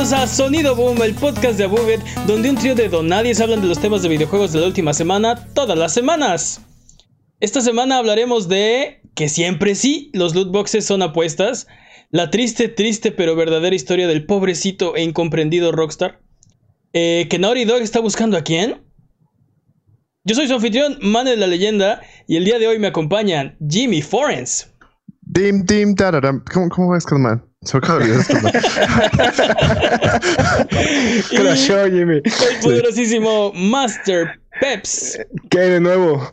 Bienvenidos a Sonido Boom, el podcast de Buget, donde un trío de donadies hablan de los temas de videojuegos de la última semana, todas las semanas. Esta semana hablaremos de que siempre sí, los loot boxes son apuestas, la triste, triste pero verdadera historia del pobrecito e incomprendido Rockstar, eh, que Naughty Dog está buscando a quién. Yo soy su anfitrión, de la leyenda, y el día de hoy me acompañan Jimmy Forens. Dim, dim. ¿Cómo, cómo es, man? Se me acaba de Crashó, Jimmy. El poderosísimo Master Peps. ¿Qué hay de nuevo?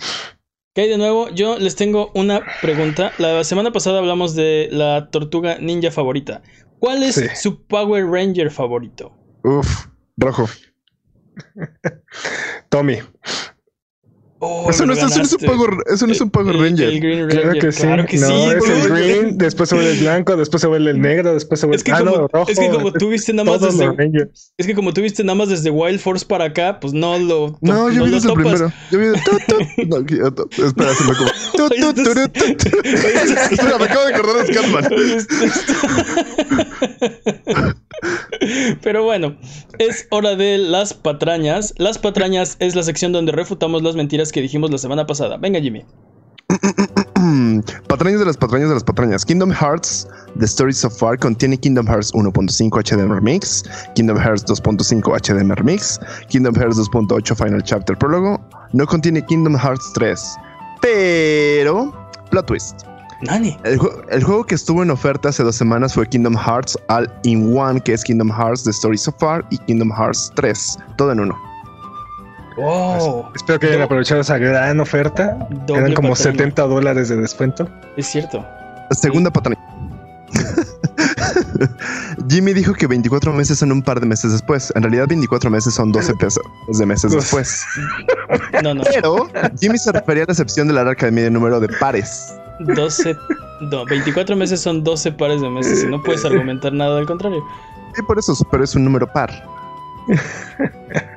¿Qué hay de nuevo? Yo les tengo una pregunta. La semana pasada hablamos de la tortuga ninja favorita. ¿Cuál es su Power Ranger favorito? Uf, rojo. Tommy. Oh, eso, no, es, eso, no es un Power, eso no es un Power Ranger. El, Green Ranger. Claro que sí. Claro que no, sí. Es el green, después se vuelve el blanco, después se vuelve el negro, después se vuelve es que ah, como, no, rojo. Es que como tú viste nada más desde. Es que como tú viste nada más desde Wild Force para acá, pues no lo. No, yo vi desde el primero. Yo vi. no, espera, se me como. espera, me acabo de acordar de Scatman. Pero bueno, es hora de las patrañas. Las patrañas es la sección donde refutamos las mentiras que dijimos la semana pasada. Venga, Jimmy. patrañas de las patrañas de las patrañas. Kingdom Hearts The Story So Far contiene Kingdom Hearts 1.5 HDM Remix, Kingdom Hearts 2.5 HDM Remix, Kingdom Hearts 2.8 Final Chapter Prólogo. No contiene Kingdom Hearts 3. Pero. Plot twist. Nani. El, el, juego que estuvo en oferta hace dos semanas fue Kingdom Hearts All in One, que es Kingdom Hearts The Story So Far y Kingdom Hearts 3. Todo en uno. Wow. Espero que hayan aprovechado esa gran oferta. Eran como 70 dólares de descuento. Es cierto. Segunda patraña. Jimmy dijo que 24 meses son un par de meses después. En realidad, 24 meses son 12 pesos de meses después. No, no. Pero Jimmy se refería a la excepción del arca de medio número de pares. 12. No, 24 meses son 12 pares de meses y no puedes argumentar nada al contrario. Sí, por eso, pero es un número par.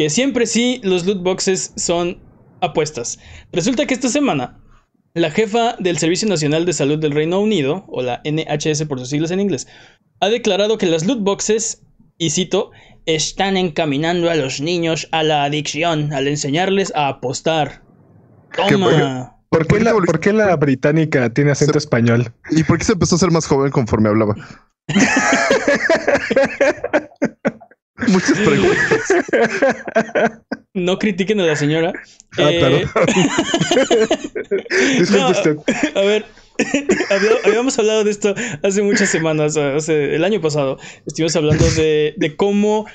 que siempre sí los loot boxes son apuestas. Resulta que esta semana la jefa del Servicio Nacional de Salud del Reino Unido, o la NHS por sus siglas en inglés, ha declarado que las loot boxes, y cito, están encaminando a los niños a la adicción al enseñarles a apostar. Toma. ¿Por qué, la, ¿Por qué la británica tiene acento español? ¿Y por qué se empezó a ser más joven conforme hablaba? Muchas preguntas. No critiquen a la señora. Ah, eh... A ver, habíamos hablado de esto hace muchas semanas, hace el año pasado. Estuvimos hablando de, de cómo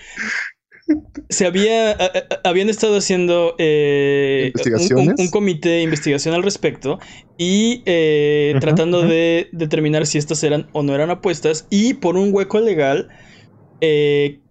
se había habían estado haciendo eh, un, comité de investigación al respecto y eh, tratando de determinar si estas eran o no eran apuestas y por un hueco legal eh,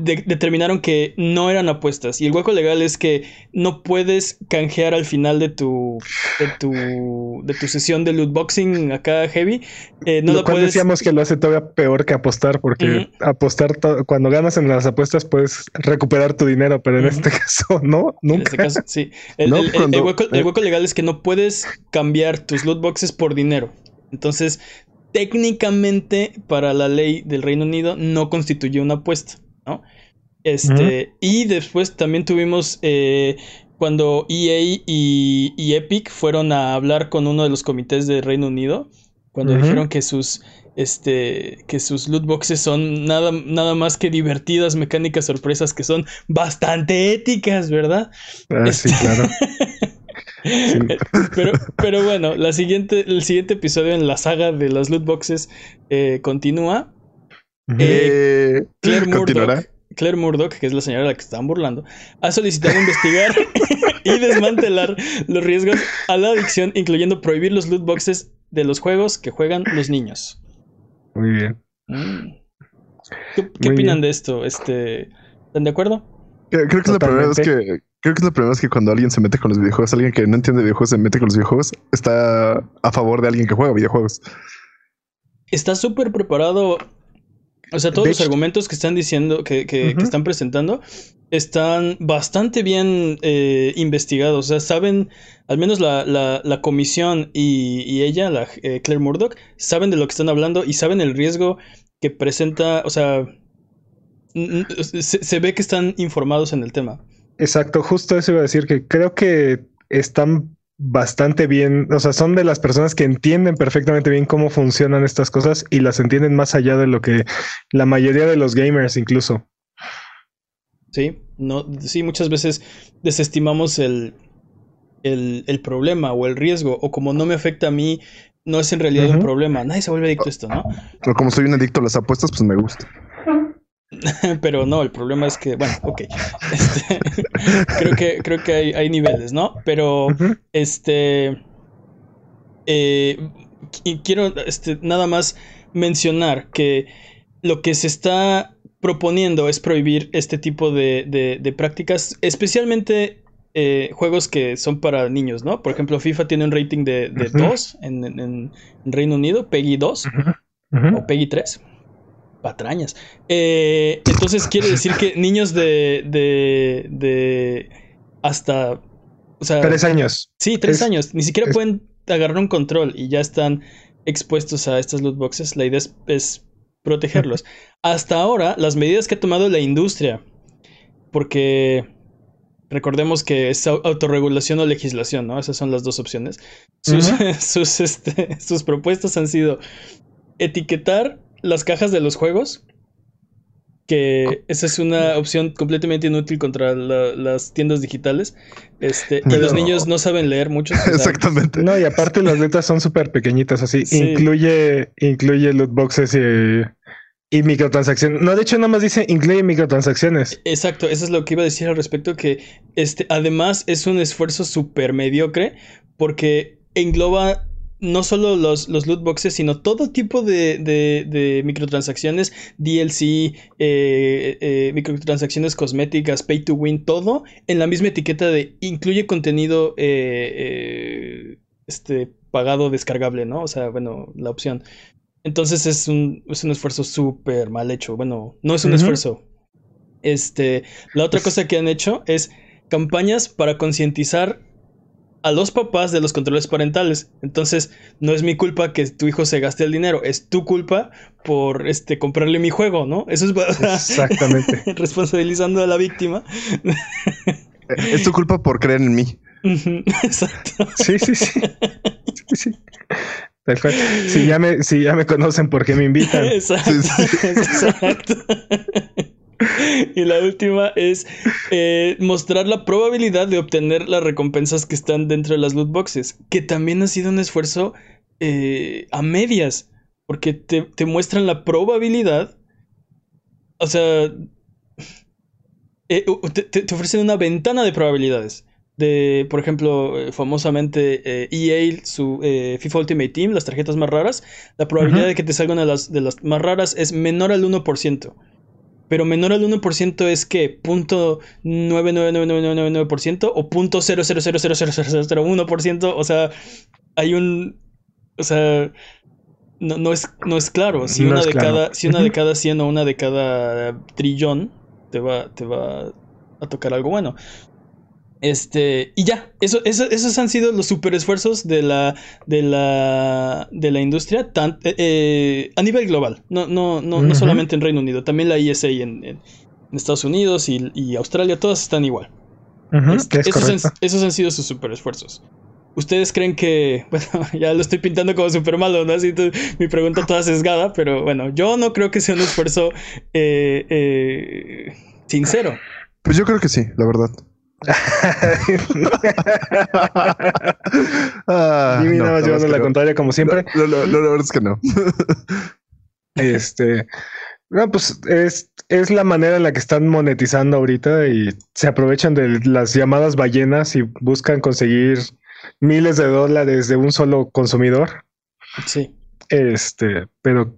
determinaron que no eran apuestas. Y el hueco legal es que no puedes canjear al final de tu de tu, de tu sesión de loot boxing acá heavy. Eh, no lo, cual decíamos que lo hace todavía peor que apostar, porque apostar cuando ganas en las apuestas puedes recuperar tu dinero, pero en este caso no, nunca. En este caso, sí. El, hueco, el hueco legal es que no puedes cambiar tus loot boxes por dinero. Entonces, técnicamente, para la ley del Reino Unido, no constituye una apuesta. Este, y después también tuvimos eh, cuando EA y, Epic fueron a hablar con uno de los comités de Reino Unido, cuando dijeron que sus este que sus loot boxes son nada, nada más que divertidas mecánicas sorpresas que son bastante éticas, ¿verdad? Ah, sí, este, claro. Pero, pero bueno, la siguiente, el siguiente episodio en la saga de las loot boxes eh, continúa. Eh, Claire, Murdoch, Claire Murdoch, que es la señora a la que estaban burlando, ha solicitado investigar y desmantelar los riesgos a la adicción, incluyendo prohibir los loot boxes de los juegos que juegan los niños. Muy bien. Mm. ¿Qué, opinan de esto? Este, ¿Están de acuerdo? Creo, que la primera vez que creo que la primera vez que cuando alguien se mete con los videojuegos, alguien que no entiende videojuegos se mete con los videojuegos, está a favor de alguien que juega videojuegos. Está súper preparado. O sea, todos los argumentos que están diciendo, que, que, están presentando, están bastante bien eh, investigados. O sea, saben, al menos la, la, comisión y, ella, la eh, Claire Murdoch, saben de lo que están hablando y saben el riesgo que presenta. O sea, se, ve que están informados en el tema. Exacto, justo eso iba a decir que creo que están bastante bien, o sea, son de las personas que entienden perfectamente bien cómo funcionan estas cosas y las entienden más allá de lo que la mayoría de los gamers incluso. Sí, no, sí, muchas veces desestimamos el, el, problema o el riesgo, o como no me afecta a mí, no es en realidad un problema. Nadie se vuelve adicto a esto, ¿no? Pero como soy un adicto a las apuestas, pues me gusta. Pero no, el problema es que, bueno, ok. Este, creo que, creo que hay, hay niveles, ¿no? Pero, este. Eh, quiero este, nada más mencionar que lo que se está proponiendo es prohibir este tipo de, de, prácticas, especialmente eh, juegos que son para niños, ¿no? Por ejemplo, FIFA tiene un rating de, de 2 en, en, Reino Unido, PEGI 2 o PEGI 3 patrañas. Eh, entonces quiere decir que niños de, de, de hasta... O sea, tres años. Sí, tres años. Ni siquiera pueden agarrar un control y ya están expuestos a estas loot boxes. La idea es, protegerlos. Hasta ahora, las medidas que ha tomado la industria, porque recordemos que es autorregulación o legislación, ¿no? Esas son las dos opciones. Sus, sus, este, sus propuestas han sido etiquetar las cajas de los juegos. Que esa es una opción completamente inútil contra las tiendas digitales. Este, y los niños no saben leer mucho. Exactamente. No, y aparte las letras son súper pequeñitas, así. Incluye, incluye loot boxes y, y microtransacciones. No, de hecho, nada más dice incluye microtransacciones. Exacto, eso es lo que iba a decir al respecto. Que este, además es un esfuerzo súper mediocre. Porque engloba no solo los, los loot boxes, sino todo tipo de, de, microtransacciones, DLC, eh, eh, microtransacciones cosméticas, pay to win, todo en la misma etiqueta de incluye contenido eh, este, pagado descargable, ¿no? O sea, bueno, la opción. Entonces es un, es un esfuerzo súper mal hecho. Bueno, no es un esfuerzo. Este, la otra cosa que han hecho es campañas para concientizar a los papás de los controles parentales. Entonces, no es mi culpa que tu hijo se gaste el dinero, es tu culpa por este comprarle mi juego, ¿no? Eso es exactamente responsabilizando a la víctima. es tu culpa por creer en mí. Exacto. Sí, sí, sí. sí, Si ya me, si ya me conocen, ¿por qué me invitan? Exacto. Exacto. y la última es eh, mostrar la probabilidad de obtener las recompensas que están dentro de las loot boxes, que también ha sido un esfuerzo eh, a medias, porque te, muestran la probabilidad, o sea, eh, te, ofrecen una ventana de probabilidades. De, por ejemplo, famosamente EA, e su FIFA Ultimate Team, las tarjetas más raras, la probabilidad de que te salgan de las, de las más raras es menor al 1% pero menor al 1% es que punto .99999% o punto .0000001%, o sea, hay un o sea, no, no, es, no es claro. Si una de cada si una de cada 100 o una de cada trillón te va te va a tocar algo bueno. Este, y ya, eso, esos han sido los super esfuerzos de la, de la, de la industria eh, eh, a nivel global, no, no, no, no solamente en Reino Unido, también la ISA en, en Estados Unidos y, Australia, todas están igual. Este, esos, han, sido sus super esfuerzos. ¿Ustedes creen que, bueno, ya lo estoy pintando como súper malo, ¿no? Así mi pregunta toda sesgada, pero bueno, yo no creo que sea un esfuerzo eh, sincero. Pues yo creo que sí, la verdad. Ah, Jimmy nada más llevando la contraria como siempre. No, la verdad es que no. este. No, pues es, es la manera en la que están monetizando ahorita y se aprovechan de las llamadas ballenas y buscan conseguir miles de dólares de un solo consumidor. Sí. Este, pero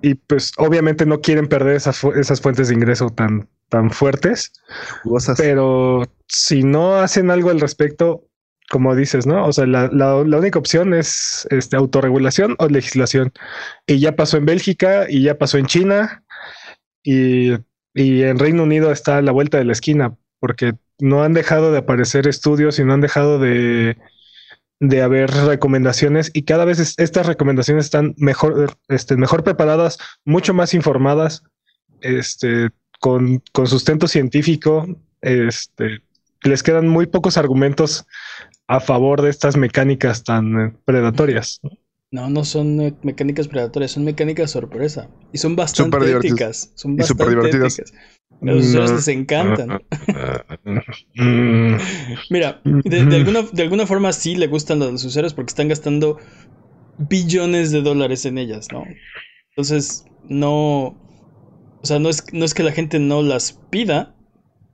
y pues obviamente no quieren perder esas, esas fuentes de ingreso tan, tan fuertes. Pero si no hacen algo al respecto, como dices, ¿no? O sea, la, la, única opción es este, autorregulación o legislación. Y ya pasó en Bélgica y ya pasó en China y, y en Reino Unido está a la vuelta de la esquina porque no han dejado de aparecer estudios y no han dejado de, de haber recomendaciones y cada vez estas recomendaciones están mejor, este, mejor preparadas, mucho más informadas, este, con, con sustento científico, este, les quedan muy pocos argumentos a favor de estas mecánicas tan eh, predatorias. No, no son eh, mecánicas predatorias, son mecánicas sorpresa. Y son bastante éticas. Son bastante divertidas. A los usuarios les encantan. Mira, de, alguna, de alguna forma sí le gustan a los usuarios porque están gastando billones de dólares en ellas, ¿no? Entonces, no. O sea, no es, no es que la gente no las pida.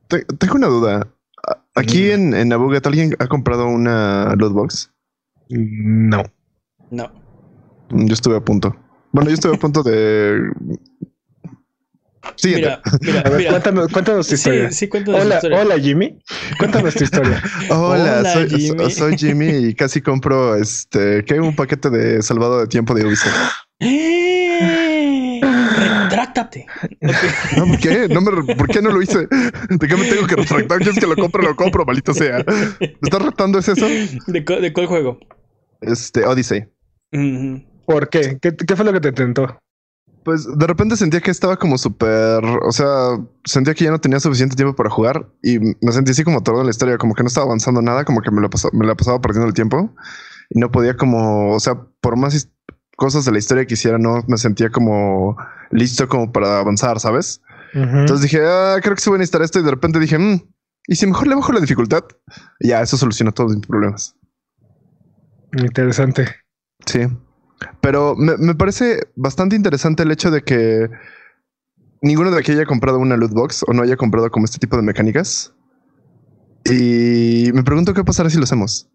Tengo una duda. Aquí en, en Abuget, ¿alguien ha comprado una lootbox? No. No. Yo estuve a punto. Bueno, yo estuve a punto de Mira, mira, mira. Cuéntanos, cuéntanos tu historia. Sí, sí, cuéntanos hola, historia. Hola, Jimmy. Cuéntanos tu historia. hola, soy, Jimmy. soy Jimmy y casi compro este, que un paquete de salvado de tiempo de Ubisoft. No, ¿por qué? No me, ¿Por qué no lo hice? ¿De qué me tengo que retractar? ¿Quieres que lo compre? Lo compro, malito sea. ¿Me estás retando? ¿Es eso? ¿De, ¿De, cuál juego? Este, Odyssey. ¿Por qué? qué? ¿Qué fue lo que te tentó? Pues de repente sentía que estaba como súper, o sea, sentía que ya no tenía suficiente tiempo para jugar y me sentí así como todo en la historia, como que no estaba avanzando nada, como que me la, pasaba, me la pasaba perdiendo el tiempo y no podía como, o sea, por más cosas de la historia que hiciera, no me sentía como listo como para avanzar, ¿sabes? Entonces dije, ah, creo que se voy a necesitar esto y de repente dije, mm, ¿y si mejor le bajo la dificultad? Y ya, eso soluciona todos mis problemas. Interesante. Sí. Pero me, parece bastante interesante el hecho de que ninguno de aquí haya comprado una loot box o no haya comprado como este tipo de mecánicas. Y me pregunto qué pasará si lo hacemos.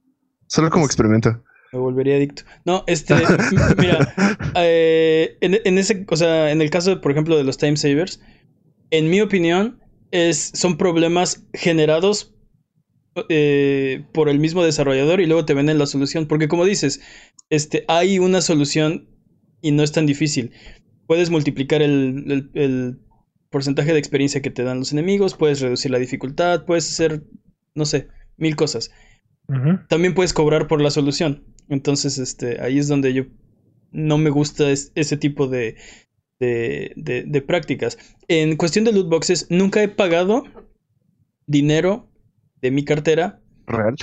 Solo como experimento. Me volvería adicto. No, este, mira, eh, en, ese, o sea, en el caso, por ejemplo, de los time savers, en mi opinión, es, son problemas generados eh, por el mismo desarrollador y luego te venden la solución. Porque como dices, este, hay una solución y no es tan difícil. Puedes multiplicar el, porcentaje de experiencia que te dan los enemigos, puedes reducir la dificultad, puedes hacer, no sé, mil cosas. También puedes cobrar por la solución. Entonces, este, ahí es donde yo no me gusta ese tipo de, de, de, prácticas. En cuestión de loot boxes, nunca he pagado dinero de mi cartera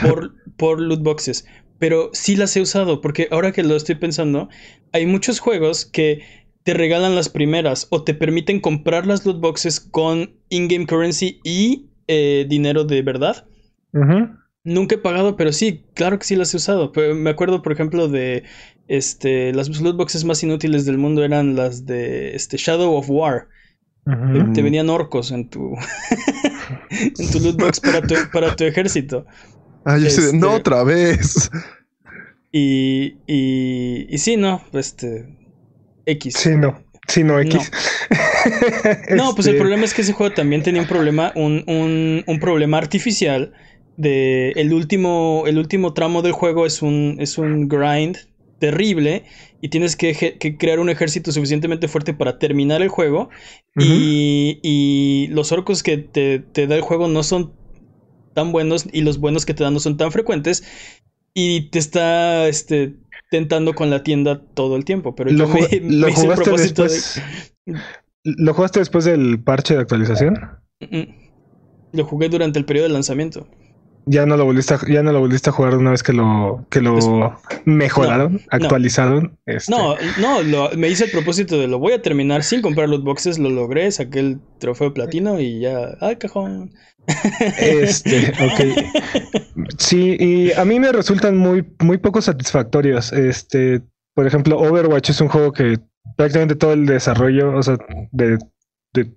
por, por loot boxes pero sí las he usado, porque ahora que lo estoy pensando, hay muchos juegos que te regalan las primeras o te permiten comprar las loot boxes con in-game currency y eh, dinero de verdad. Nunca he pagado, pero sí, claro que sí las he usado. me acuerdo, por ejemplo, de este, las loot boxes más inútiles del mundo eran las de este, Shadow of War. te, venían orcos en tu, en tu loot box para tu, para tu ejército. Ah, yo sé, no este, otra vez. Y, y, y sí, no, este. X. Sí, no. Sí, no, X. No, pues el este problema es que ese juego también tenía un problema, un, un, un problema artificial. De el último, el último tramo del juego es un, es un grind terrible y tienes que, que, crear un ejército suficientemente fuerte para terminar el juego. y, y, los orcos que te, te, da el juego no son tan buenos y los buenos que te dan no son tan frecuentes y te está este, tentando con la tienda todo el tiempo. Pero yo lo jugaste después, ¿Lo jugaste después del parche de actualización? Lo jugué durante el periodo de lanzamiento. Ya no lo volviste a, ya no lo volviste a jugar una vez que lo que lo mejoraron, actualizaron. Este. No, no, me hice el propósito de lo voy a terminar sin comprar los boxes, lo logré, saqué el trofeo platino y ya, ay cajón. Este, ok. Sí, y a mí me resultan muy, muy poco satisfactorios. Este, por ejemplo, Overwatch es un juego que prácticamente todo el desarrollo, o sea, de, de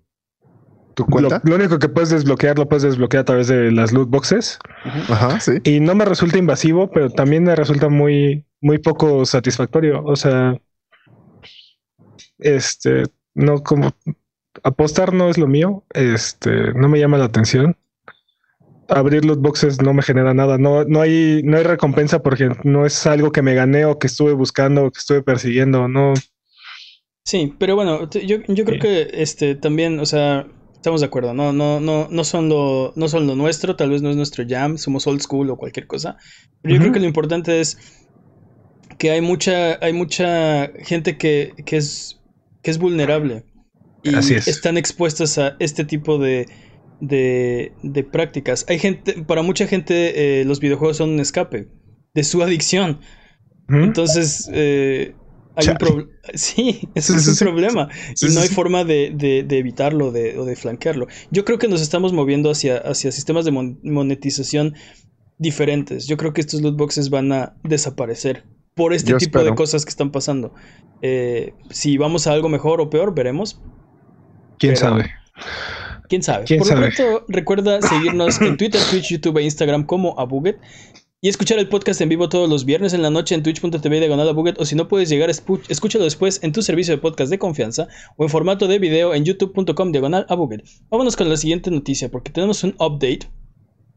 ¿Tu cuenta? Lo, único que puedes desbloquear lo puedes desbloquear a través de las loot boxes. Ajá, sí. Y no me resulta invasivo, pero también me resulta muy, muy poco satisfactorio. O sea, Este, no como apostar no es lo mío. Este, no me llama la atención. Abrir los boxes no me genera nada. No, no hay, no hay recompensa porque no es algo que me gané o que estuve buscando o que estuve persiguiendo. No. Sí, pero bueno, yo, yo creo que este también, o sea, estamos de acuerdo, no, no, no, no son lo, no son lo nuestro, tal vez no es nuestro jam, somos old school o cualquier cosa. Pero yo creo que lo importante es que hay mucha, hay mucha gente que, que es, que es vulnerable y están expuestas a este tipo de, de, de, prácticas. Hay gente, para mucha gente eh, los videojuegos son un escape de su adicción. Entonces, eh, hay un. Sí, eso es un problema. y no hay forma de, de, evitarlo o de flanquearlo. Yo creo que nos estamos moviendo hacia, hacia sistemas de monetización diferentes. Yo creo que estos loot boxes van a desaparecer por este tipo de cosas que están pasando. Eh, si vamos a algo mejor o peor, veremos. ¿Quién sabe? ¿Quién sabe? Por lo tanto, recuerda seguirnos en Twitter, Twitch, YouTube e Instagram como Abuget. Y escuchar el podcast en vivo todos los viernes en la noche en twitch.tv diagonal Abuget. O si no puedes llegar, escúchalo después en tu servicio de podcast de confianza o en formato de video en youtube.com diagonal Abuget. Vámonos con la siguiente noticia porque tenemos un update.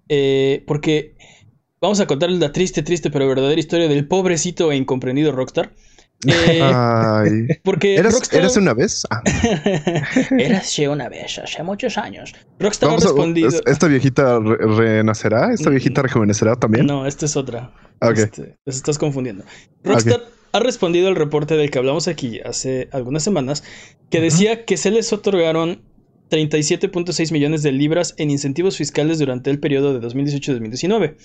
Eh, porque vamos a contarles la triste, triste pero verdadera historia del pobrecito e incomprendido Rockstar. Eh, porque ¿Eras, una vez? Ah. Eras una vez, hace muchos años. Rockstar ha respondido. ¿Esta viejita renacerá? ¿Esta viejita rejuvenecerá también? No, esta es otra. Este, los estás confundiendo. Rockstar ha respondido al reporte del que hablamos aquí hace algunas semanas, que decía que se les otorgaron 37.6 millones de libras en incentivos fiscales durante el periodo de 2018-2019.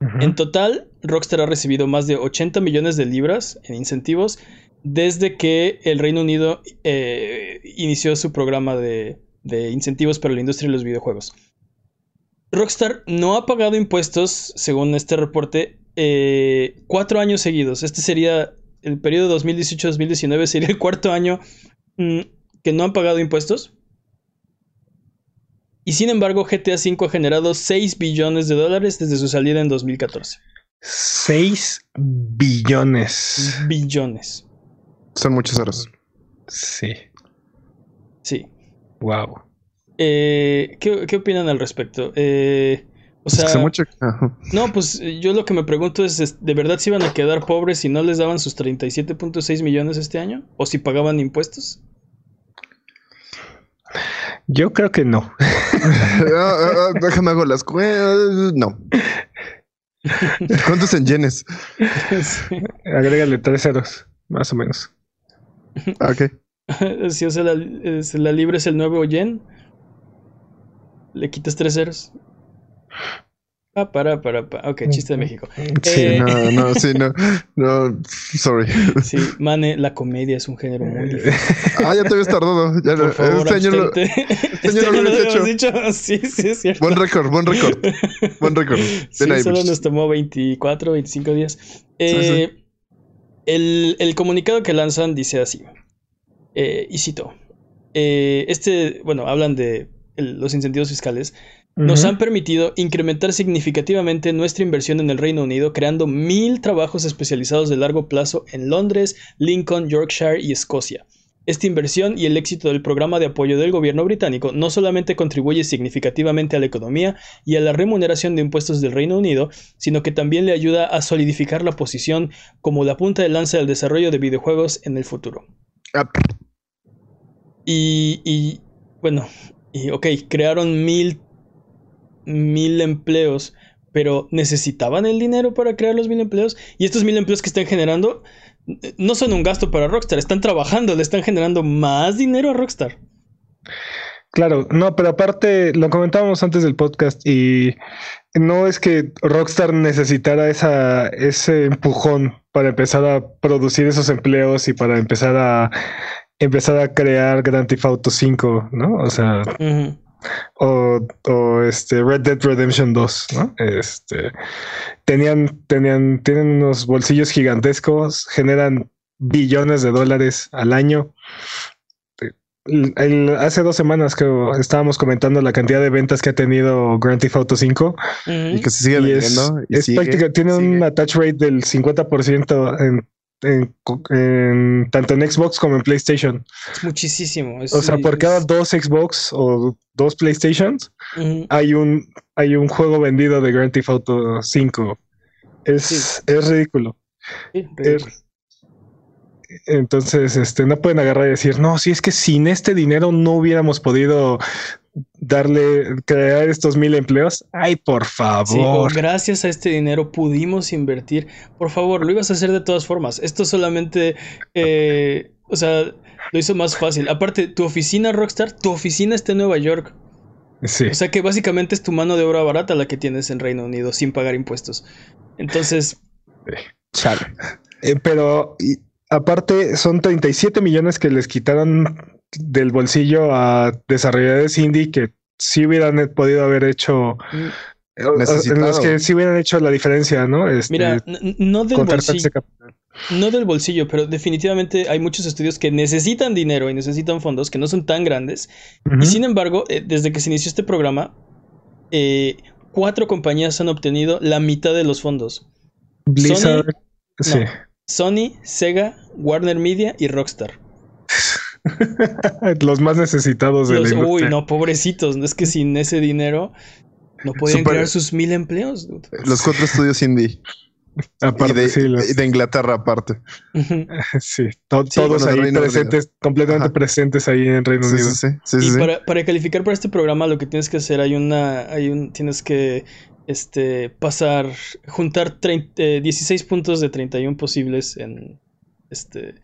En total, Rockstar ha recibido más de 80 millones de libras en incentivos desde que el Reino Unido eh, inició su programa de, incentivos para la industria de los videojuegos. Rockstar no ha pagado impuestos, según este reporte, eh, cuatro años seguidos. Este sería el periodo 2018-2019, sería el cuarto año mm, que no han pagado impuestos. Y sin embargo, GTA V ha generado 6 billones de dólares desde su salida en 2014. 6 billones. Billones. Son muchos ceros. Sí. Sí. Wow. Eh, ¿qué, opinan al respecto? Eh, o sea, no, pues yo lo que me pregunto es, ¿de verdad se iban a quedar pobres si no les daban sus 37.6 millones este año? ¿O si pagaban impuestos? Yo creo que no. Ah, ah, ah, déjame hago las cuentas. No. ¿Cuántos en yenes? Agrégale tres ceros, más o menos. Ok. si sea, la, la libre es el nuevo yen, le quitas tres ceros. Ah, para, para, para. Ok, chiste de México. Sí, eh, no, no, sí, no. No, sorry. Sí, Mane, la comedia es un género muy difícil. Ah, ya te habías tardado. Ya, Por favor, este año lo, este, este año lo hecho. dicho. Sí, sí, es cierto. Buen récord, buen récord. Buen récord. Sí, solo nos tomó 24, 25 días. Eh, sí, El, el, comunicado que lanzan dice así. Eh, y cito. Eh, este, bueno, hablan de el, los incentivos fiscales nos han permitido incrementar significativamente nuestra inversión en el Reino Unido, creando mil trabajos especializados de largo plazo en Londres, Lincoln, Yorkshire y Escocia. Esta inversión y el éxito del programa de apoyo del gobierno británico no solamente contribuye significativamente a la economía y a la remuneración de impuestos del Reino Unido, sino que también le ayuda a solidificar la posición como la punta de lanza del desarrollo de videojuegos en el futuro. Y, y, bueno, y ok, crearon mil mil empleos, pero necesitaban el dinero para crear los mil empleos. Y estos mil empleos que están generando no son un gasto para Rockstar, están trabajando, le están generando más dinero a Rockstar. Claro, no, pero aparte lo comentábamos antes del podcast y no es que Rockstar necesitara esa, ese empujón para empezar a producir esos empleos y para empezar a empezar a crear Grand Theft Auto 5, ¿no? O sea, o, o, este Red Dead Redemption 2, ¿no? Este tenían, tenían, tienen unos bolsillos gigantescos, generan billones de dólares al año. hace dos semanas que estábamos comentando la cantidad de ventas que ha tenido Grand Theft Auto 5 y que se sigue vendiendo. Es, práctica, tiene un attach rate del 50% en en, en- tanto en Xbox como en PlayStation. Es muchísimo. es- O sea, por cada dos Xbox o dos PlayStations hay un, hay un juego vendido de Grand Theft Auto 5. Es, Sí. es ridículo. Sí, Es- entonces, este, no pueden agarrar y decir, no, si es que sin este dinero no hubiéramos podido darle, crear estos mil empleos. Ay, por Sí, favor. gracias a este dinero pudimos invertir. Por favor, lo ibas a hacer de todas formas. Esto solamente, eh, o sea, lo hizo más fácil. Aparte, tu oficina, Rockstar, tu oficina está en Nueva York. Sí. O sea que básicamente es tu mano de obra barata la que tienes en Reino Unido sin pagar impuestos. Entonces, Chale. Eh, pero y, aparte son 37 millones que les quitaron del bolsillo a desarrolladores indie que sí hubieran podido haber hecho, mm, en los que sí hubieran hecho la diferencia, ¿no? Este, mira, no del bolsillo. No del bolsillo, pero definitivamente hay muchos estudios que necesitan dinero y necesitan fondos que no son tan grandes. Y sin embargo, eh, desde que se inició este programa, eh, cuatro compañías han obtenido la mitad de los fondos. Blizzard, Sony- sí. no. Sony, Sega, Warner Media y Rockstar. los más necesitados de Los- la uy, industria. no, pobrecitos. Es que sin ese dinero no podían Super- crear sus mil empleos. dude. Los cuatro estudios indie. Aparte, y, de, sí, los- y de Inglaterra aparte. Sí, to- Sí, todos bueno, ahí Reino presentes, completamente Ajá. presentes ahí en Reino Sí, Unido. sí, sí. sí, sí, Y sí. para, para calificar para este programa, lo que tienes que hacer, hay una, hay un, tienes que este, pasar, juntar 30, eh, 16 puntos de 31 posibles en, este,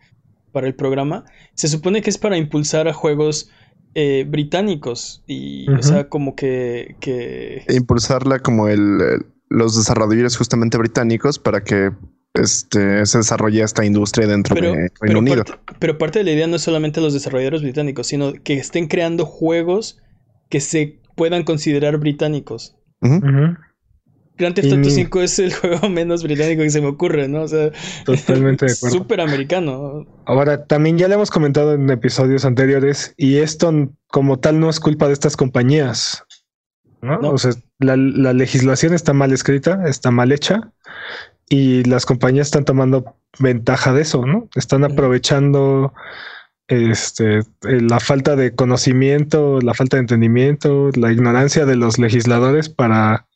para el programa. Se supone que es para impulsar a juegos eh, británicos y, o sea, como que, que E impulsarla como el, el- los desarrolladores justamente británicos para que este, se desarrolle esta industria dentro pero, de Reino pero, Unido. parte, pero parte de la idea no es solamente los desarrolladores británicos, sino que estén creando juegos que se puedan considerar británicos. Ujú, Grand Theft Auto ni- 5 es el juego menos británico que se me ocurre, ¿no? O sea, Totalmente de acuerdo. súper americano. Ahora, también ya le hemos comentado en episodios anteriores, y esto como tal no es culpa de estas compañías. ¿no? No. O sea, la, la legislación está mal escrita, está mal hecha, y las compañías están tomando ventaja de eso, ¿no? Están aprovechando este, la falta de conocimiento, la falta de entendimiento, la ignorancia de los legisladores para,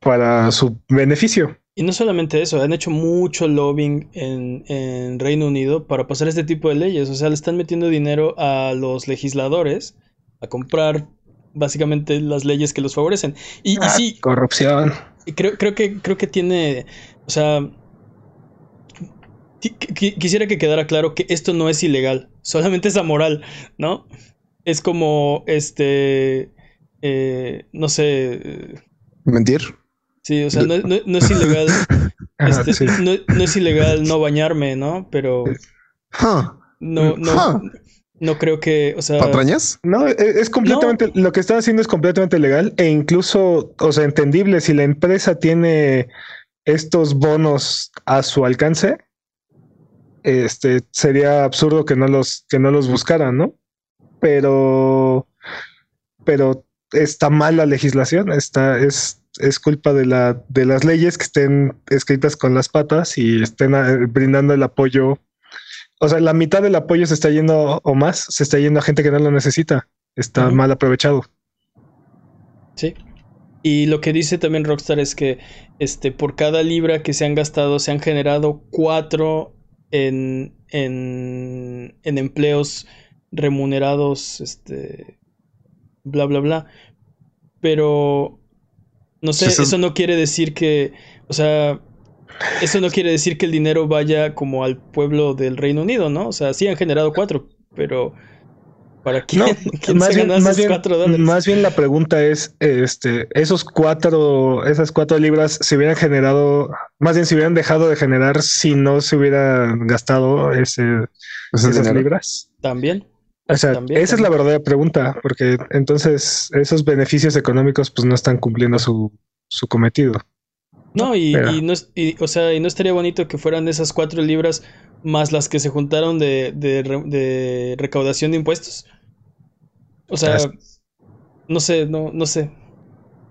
para su beneficio. Y no solamente eso, han hecho mucho lobbying en, en Reino Unido para pasar este tipo de leyes. O sea, le están metiendo dinero a los legisladores a comprar básicamente las leyes que los favorecen. Y, y Ah, sí, Corrupción. Creo, creo que creo que tiene. O sea. qui- qui- Quisiera que quedara claro que esto no es ilegal. Solamente es amoral, ¿no? Es como. Este. eh, no sé. Mentir. Sí, o sea, no, no- no es ilegal. Este, sí. no, no es ilegal no bañarme, ¿no? Pero Huh. no, no, Huh. no creo que. O sea. ¿Patrañas? No, e- es completamente, lo que están haciendo es completamente legal e incluso, o sea, entendible si la empresa tiene estos bonos a su alcance, este sería absurdo que no los, que no los buscaran, ¿no? Pero, pero está mal la legislación, está, es, es culpa de la, de las leyes que estén escritas con las patas y estén eh, brindando el apoyo. O sea, la mitad del apoyo se está yendo o más, se está yendo a gente que no lo necesita. Está mal aprovechado. Sí. Y lo que dice también Rockstar es que este, por cada libra que se han gastado, se han generado cuatro en, en, en empleos remunerados, este, bla, bla, bla. Pero, no sé, eso- eso no quiere decir que, o sea, eso no quiere decir que el dinero vaya como al pueblo del Reino Unido, ¿no? O sea, sí han generado cuatro, pero ¿para quién? No, ¿Quién más se bien, más, esos bien, cuatro dólares? más bien la pregunta es, este, esos cuatro, esas cuatro libras se hubieran generado, más bien se hubieran dejado de generar si no se hubieran gastado ese, Ese esas dinero. libras. También. O sea, También, esa es la verdadera pregunta, porque entonces esos beneficios económicos pues no están cumpliendo su, su cometido. No, y, no y, o sea, y no estaría bonito que fueran esas cuatro libras más las que se juntaron de, de, re- de recaudación de impuestos. O sea, no sé, no, no sé.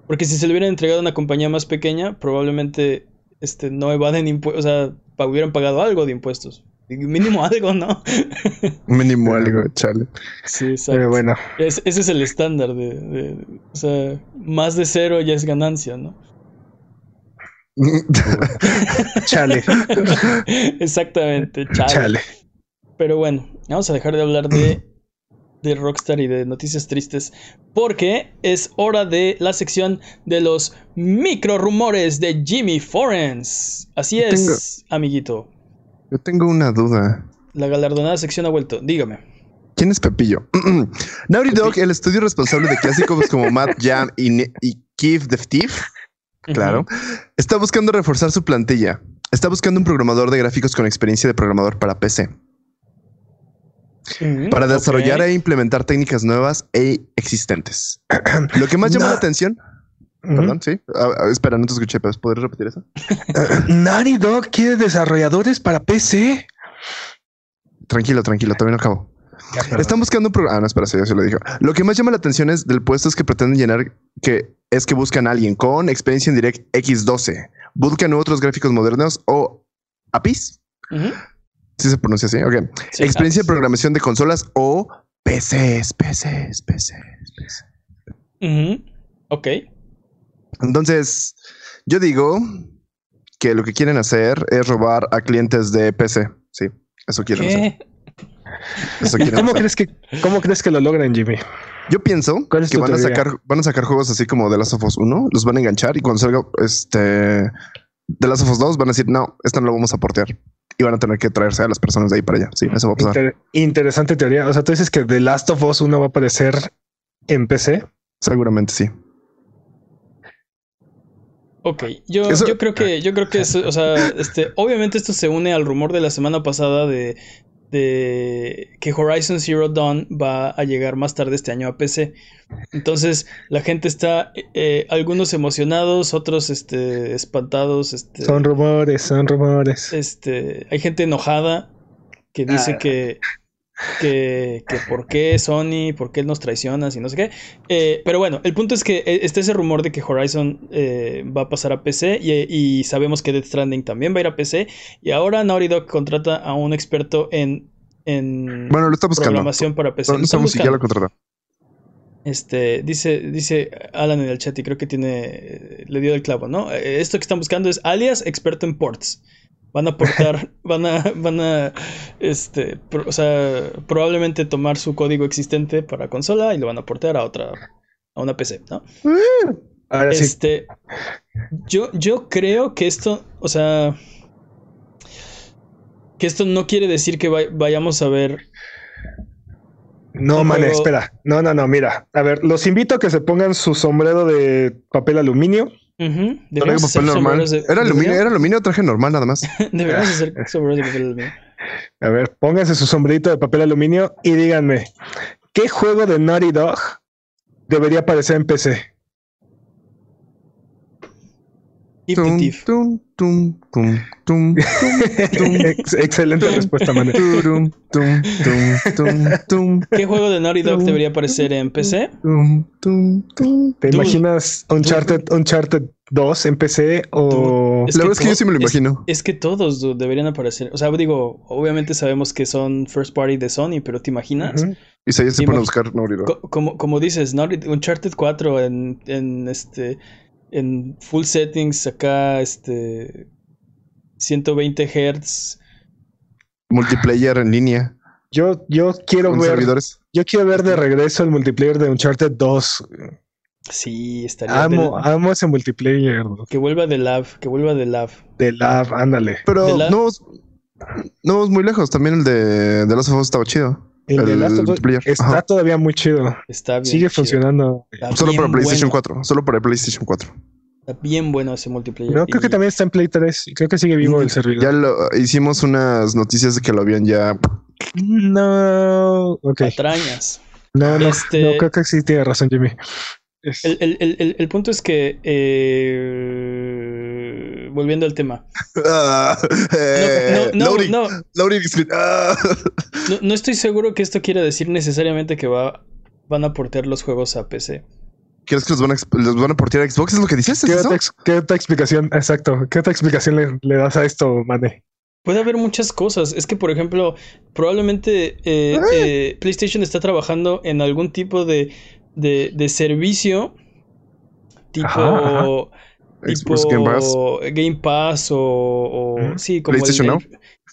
Porque si se le hubiera entregado a una compañía más pequeña, probablemente este, no evaden impuestos. O sea, hubieran pagado algo de impuestos. Mínimo algo, ¿no? Mínimo algo, chale. Sí, exacto. Pero bueno, Es- ese es el estándar de, de- O sea, más de cero ya es ganancia, ¿no? chale, Exactamente, chale. chale. Pero bueno, vamos a dejar de hablar de, de Rockstar y de noticias tristes. Porque es hora de la sección de los micro rumores de Jimmy Forens. Así es, amiguito. Yo tengo una duda. La galardonada sección ha vuelto. Dígame. ¿Quién es Pepillo? Naughty Dog, el estudio responsable de clásicos como Mad Jam y, y Keith the Thief, claro, está buscando reforzar su plantilla. Está buscando un programador de gráficos con experiencia de programador para PC, Ujú, para desarrollar e implementar técnicas nuevas e existentes. Lo que más llama No. la atención, perdón, sí, Ah, espera, no te escuché, ¿puedes poder repetir eso? Naughty Dog quiere desarrolladores para PC. Tranquilo, tranquilo, no acabo. Están buscando un programa. Ah, no, espera, sí, ya se lo dijo. Lo que más llama la atención es del puesto es que pretenden llenar, que es que buscan a alguien con experiencia en Direct X12. Buscan otros gráficos modernos o APIs. Ujú, Si se pronuncia así. Ok. sí, experiencia de programación de consolas o PCs, PCs, PCs, PCs. ujú, Ok. Entonces, yo digo que lo que quieren hacer es robar a clientes de PC. Sí, eso quieren hacer. Eso ¿Y quieren cómo hacer. crees que cómo crees que lo logran, Jimmy? Yo pienso ¿Cuál es que van a sacar, van a sacar juegos así como The Last of Us 1, los van a enganchar y cuando salga este The Last of Us 2 van a decir, no, esta no lo vamos a portear. Y van a tener que traerse a las personas de ahí para allá. Sí, eso va a pasar. Inter- interesante teoría. O sea, tú dices que The Last of Us 1 va a aparecer en PC. Seguramente sí. Ok, yo, Eso- yo creo que, yo creo que es, o sea, este, obviamente esto se une al rumor de la semana pasada de, de que Horizon Zero Dawn va a llegar más tarde este año a PC. Entonces, la gente está, eh, algunos emocionados, otros, este, espantados, este, Son rumores, son rumores. este, hay gente enojada que dice Ah. que, que, que por qué Sony, por qué nos traicionas y no sé qué. Eh, pero bueno, el punto es que eh, está ese rumor de que Horizon eh, va a pasar a PC y, y sabemos que Death Stranding también va a ir a PC. Y ahora Naughty Dog contrata a un experto en, en Bueno, lo está buscando. programación para PC. No, Lo no están sabemos si ya lo contrató. Este, dice, dice Alan en el chat y creo que tiene, le dio el clavo, ¿no? Esto que están buscando es alias experto en ports. Van a aportar, van a, van a, este, pro- o sea, probablemente tomar su código existente para consola y lo van a aportar a otra, a una PC, ¿no? Ahora sí, Este, yo, yo creo que esto, o sea, que esto no quiere decir que vay- vayamos a ver no, man, espera. No, no, no, mira. A ver, los invito a que se pongan su sombrero de papel aluminio. Traigo deberíamos hacer papel normal. sombreros de- Era aluminio, era aluminio, traje normal nada más. Deberíamos hacer sombreros de papel aluminio. A ver, pónganse su sombrerito de papel aluminio y díganme, ¿qué juego de Naughty Dog debería aparecer en PC? Ex- excelente respuesta, man. turum, tum, tum, tum, tum, ¿Qué juego de Naughty Dog debería aparecer en PC? tum, tum, tum. ¿Te imaginas Uncharted, Uncharted 2 en PC o... Es La que verdad es que yo sí me lo imagino. Es que todos dude, deberían aparecer. O sea, digo, obviamente sabemos que son first party de Sony, pero ¿te imaginas? Ujú. Y se se pone a buscar Naughty Dog. Co- como, como dices, Naughty- Uncharted 4 en, en este en full settings acá, este 120 Hz. Multiplayer en línea Yo, yo quiero ver, servidores. yo quiero ver de regreso el multiplayer de Uncharted 2. Sí, estaría. Amo, del- amo ese multiplayer que vuelva de Lab, que vuelva de Lab. de Lab, ándale. Pero ¿De la- no, no vamos muy lejos. También el de, de Last of Us estaba chido. El, de El Last of Us multiplayer, está ajá. todavía muy chido. Está bien. Sigue chido. funcionando. Está Solo para PlayStation bueno. 4. Solo para PlayStation 4. Está bien bueno ese multiplayer. No, creo que también está en Play 3. Creo que sigue vivo el servidor. Ya lo hicimos unas noticias de que lo habían ya. No, ok. patrañas. No, no, Este- no, creo que sí tiene razón, Jimmy. Es- El, el- el- el- el punto es que, eh, volviendo al tema, eh, no, estoy seguro que esto quiera decir necesariamente que va, van a portear los juegos a PC. ¿Crees que los van a, los van a portear a Xbox? ¿Es lo que dices? ¿Es ¿Qué, otra, ex- qué otra explicación? Exacto. ¿Qué otra explicación le, le das a esto, Mane? Puede haber muchas cosas. Es que, por ejemplo, probablemente eh, eh, PlayStation está trabajando en algún tipo de, de, servicio tipo, tipo Game Pass, o, sí, como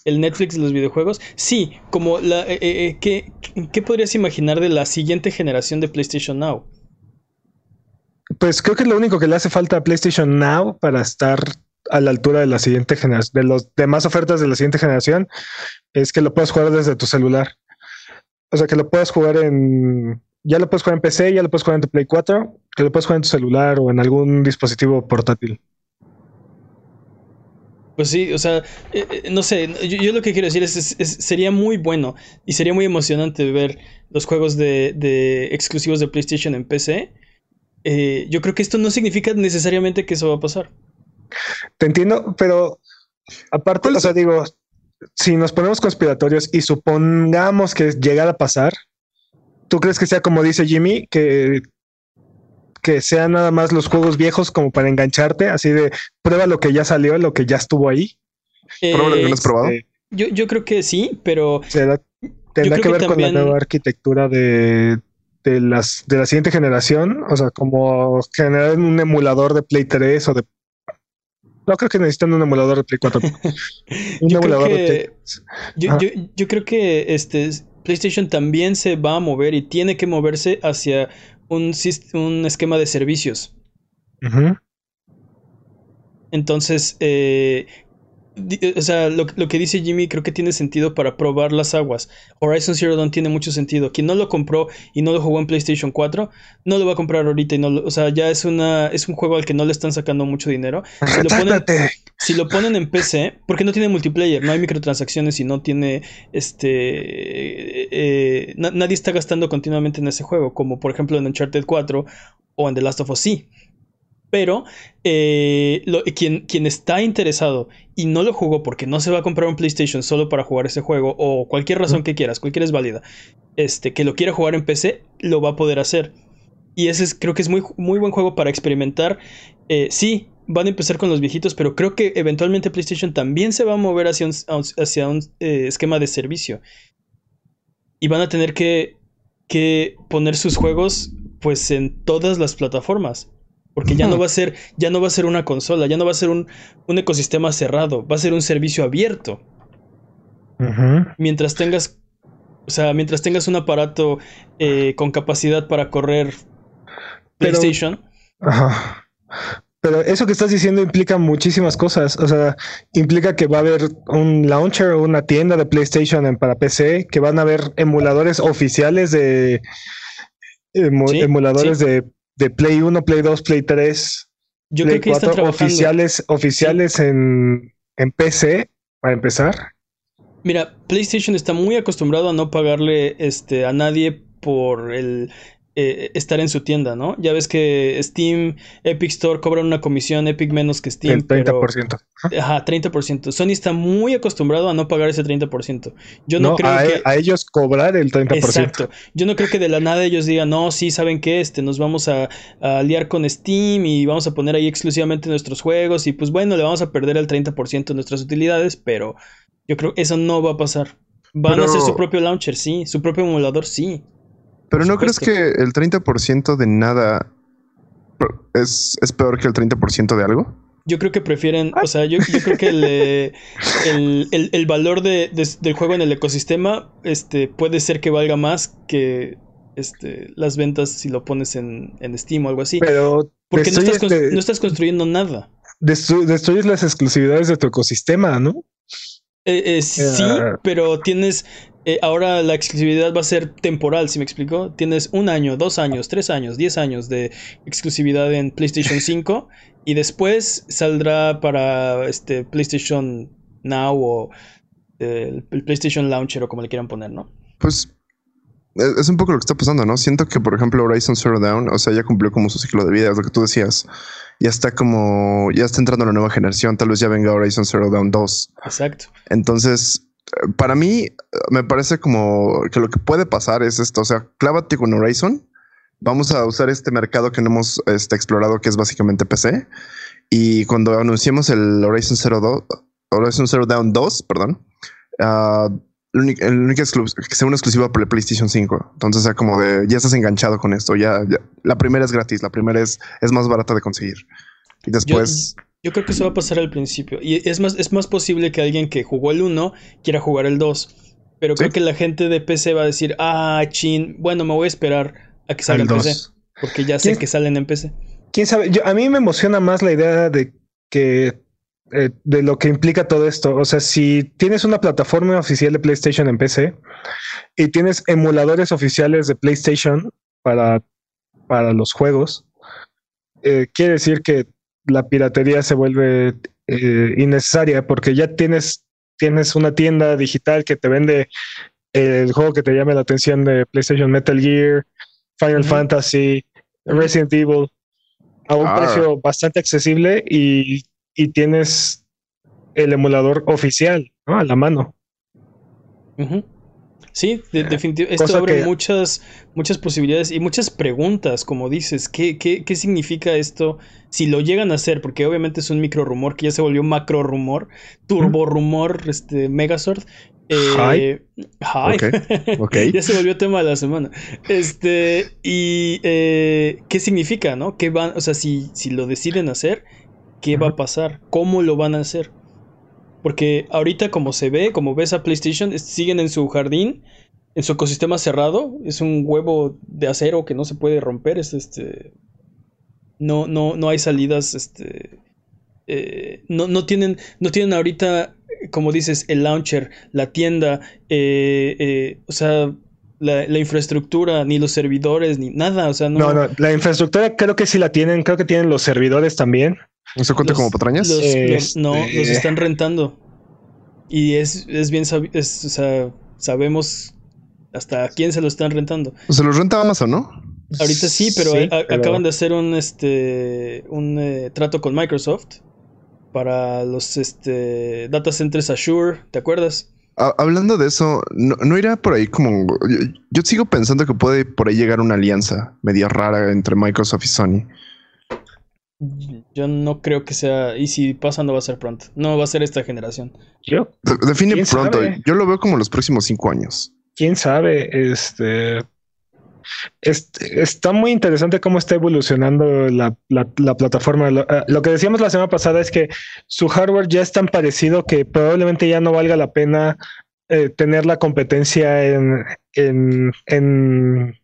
el, Netflix de los videojuegos. Sí, como la eh, ¿qué, ¿qué podrías imaginar de la siguiente generación de PlayStation Now? Pues creo que lo único que le hace falta a PlayStation Now para estar a la altura de la siguiente generación, de las demás ofertas de la siguiente generación, es que lo puedas jugar desde tu celular. O sea, que lo puedas jugar en. Ya lo puedes jugar en PC, ya lo puedes jugar en tu Play 4, que lo puedes jugar en tu celular o en algún dispositivo portátil. Pues sí, o sea, eh, eh, no sé, yo, lo que quiero decir es, sería muy bueno y sería muy emocionante ver los juegos de, de exclusivos de PlayStation en PC. Eh, yo creo que esto no significa necesariamente que eso va a pasar. Te entiendo, pero aparte, o sea, digo, si nos ponemos conspiratorios y supongamos que llegara a pasar, ¿tú crees que sea como dice Jimmy, que, que sean nada más los juegos viejos como para engancharte, así de prueba lo que ya salió, lo que ya estuvo ahí? ¿Prueba lo que no has probado? Este, yo, yo creo que sí, pero... tendrá que ver con la nueva arquitectura de, de, las, de la siguiente generación, o sea, como generar un emulador de Play 3 o de no creo que necesitan un emulador de Play 4. un yo emulador creo que, de yo, yo, yo, creo que este PlayStation también se va a mover y tiene que moverse hacia un, un esquema de servicios. Entonces, eh, eh, o sea, lo, que dice Jimmy creo que tiene sentido para probar las aguas. Horizon Zero Dawn tiene mucho sentido. Quien no lo compró y no lo jugó en PlayStation 4, no lo va a comprar ahorita y no o sea, ya es una es un juego al que no le están sacando mucho dinero. Si lo ponen, si lo ponen en PC, porque no tiene multiplayer, no hay microtransacciones y no tiene este eh, eh, nadie está gastando continuamente en ese juego, como por ejemplo en Uncharted 4 o en The Last of Us. Sí, pero eh, quien, quien está interesado y no lo jugó porque no se va a comprar un PlayStation solo para jugar ese juego o cualquier razón que quieras, cualquiera es válida, este, que lo quiera jugar en PC, lo va a poder hacer. Y ese es, creo que es muy, muy buen juego para experimentar. Eh, sí, van a empezar con los viejitos, pero creo que eventualmente PlayStation también se va a mover hacia un, hacia un eh, esquema de servicio. Y van a tener que, que poner sus juegos pues en todas las plataformas. Porque ya no va a ser, ya no va a ser una consola, ya no va a ser un, ecosistema cerrado, va a ser un servicio abierto. Mientras tengas, o sea, mientras tengas un aparato eh, con capacidad para correr PlayStation. Pero eso que estás diciendo implica muchísimas cosas. O sea, implica que va a haber un launcher o una tienda de PlayStation para PC, que van a haber emuladores oficiales de emuladores de de Play 1, Play 2, Play 3, Yo creo que 4, oficiales, oficiales en, en PC, para empezar. Mira, PlayStation está muy acostumbrado a no pagarle este, a nadie por el, eh, estar en su tienda, ¿no? Ya ves que Steam, Epic Store cobran una comisión, Epic menos que Steam. El 30%. ajá, 30%. Sony está muy acostumbrado a no pagar ese 30%. Yo no, creo a, que... a ellos cobrar el 30%. Exacto. Yo no creo que de la nada ellos digan, no, sí, ¿saben qué? Este, nos vamos a, a liar con Steam y vamos a poner ahí exclusivamente nuestros juegos y pues bueno, le vamos a perder el 30% de nuestras utilidades, pero yo creo que eso no va a pasar. Van a hacer su propio launcher, sí. Su propio emulador, sí. Pero ¿no crees que el 30% de nada es, peor que el 30% de algo? Yo creo que prefieren, o sea, yo, creo que eh, el, valor de, del juego en el ecosistema este, puede ser que valga más que este, las ventas si lo pones en, Steam o algo así. Pero porque no estás, no estás, construyendo nada. destruyes las exclusividades de tu ecosistema, ¿no? Eh, eh, sí, pero tienes eh, ahora la exclusividad va a ser temporal, si me explico. Tienes un año, dos años, tres años, diez años de exclusividad en PlayStation 5 y después saldrá para este PlayStation Now o el, PlayStation Launcher o como le quieran poner, ¿no? Pues es un poco lo que está pasando, ¿no? Siento que, por ejemplo, Horizon Zero Dawn, o sea, ya cumplió como su ciclo de vida, es lo que tú decías. Ya está como, ya está entrando la nueva generación, tal vez ya venga Horizon Zero Dawn 2. Exacto. Entonces, para mí, me parece como que lo que puede pasar es esto. O sea, clávate con Horizon. Vamos a usar este mercado que no hemos este, explorado, que es básicamente PC. Y cuando anunciemos el Horizon Zero, Horizon Zero Dawn 2, perdón. Uh, el único, que sea una exclusiva para el PlayStation 5. Entonces, sea, como de ya estás enganchado con esto. Ya, la primera es gratis, la primera es, es más barata de conseguir. Y después. Yo, creo que eso va a pasar al principio. Y es más, es más posible que alguien que jugó el 1 quiera jugar el 2. Pero creo que la gente de PC va a decir, ah, chin, bueno, me voy a esperar a que salga en PC. Porque ya sé que salen en PC. Quién sabe, a mí me emociona más la idea de que eh, de lo que implica todo esto. O sea, si tienes una plataforma oficial de PlayStation en PC y tienes emuladores oficiales de PlayStation para, para los juegos, eh, quiere decir que la piratería se vuelve eh, innecesaria porque ya tienes, tienes una tienda digital que te vende el juego que te llame la atención de PlayStation Metal Gear, Final Fantasy, Resident Evil a un ah. precio bastante accesible y y tienes el emulador oficial a la mano. Sí, definitivamente. Esto abre muchas, muchas posibilidades y muchas preguntas, como dices. ¿Qué, ¿Qué, significa esto? Si lo llegan a hacer, porque obviamente es un micro rumor que ya se volvió macro rumor, turbo rumor, este, Megazord. Eh, hi. ya se volvió tema de la semana. Este, y eh, ¿qué significa, no? ¿Qué van, o sea, si, si lo deciden hacer, qué va a pasar, cómo lo van a hacer. Porque ahorita como se ve, como ves a PlayStation, siguen en su jardín, en su ecosistema cerrado, es un huevo de acero que no se puede romper, es este no no no hay salidas este eh, no, no tienen no tienen ahorita como dices el launcher, la tienda, eh, eh, o sea, la, infraestructura, ni los servidores, ni nada. O sea, no... no. No, la infraestructura creo que sí la tienen, creo que tienen los servidores también. ¿No cuenta como patrañas? no, los están rentando. Y es, es bien, es, o sea, sabemos hasta quién se lo están rentando. Se los renta Amazon, ¿no? Ahorita sí, pero, acaban de hacer un, este, un eh, trato con Microsoft para los este, data centers Azure, ¿te acuerdas? hablando de eso, no, irá por ahí como... Yo, sigo pensando que puede por ahí llegar una alianza media rara entre Microsoft y Sony. Yo no creo que sea, y si pasa no va a ser pronto, no va a ser esta generación. Yo define pronto, yo lo veo como los próximos cinco años. Quién sabe, este, está muy interesante cómo está evolucionando la, plataforma. Eh, lo, que decíamos la semana pasada es que su hardware ya es tan parecido que probablemente ya no valga la pena eh, tener la competencia en, en, en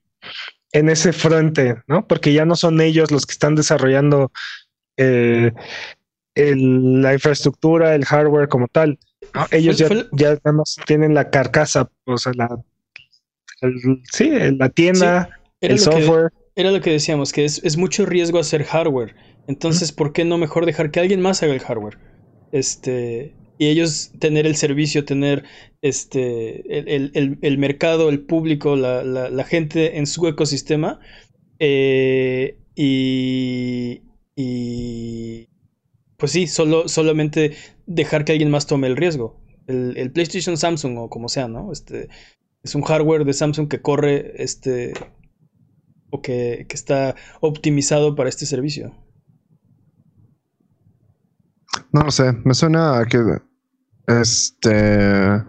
en ese frente, ¿no? Porque ya no son ellos los que están desarrollando eh, la infraestructura, el hardware como tal. Ellos ya, ya tienen la carcasa, o sea, la, sí, la tienda, el software. era lo que decíamos, que es, mucho riesgo hacer hardware. Entonces, ¿por qué no mejor dejar que alguien más haga el hardware? Este, y ellos tener el servicio, tener este, el, mercado, el público, la, gente en su ecosistema. Eh, y, y, pues sí, solo, solamente dejar que alguien más tome el riesgo. El, PlayStation Samsung o como sea, ¿no? Este, es un hardware de Samsung que corre este o que, que está optimizado para este servicio. No lo sé, me suena a que este.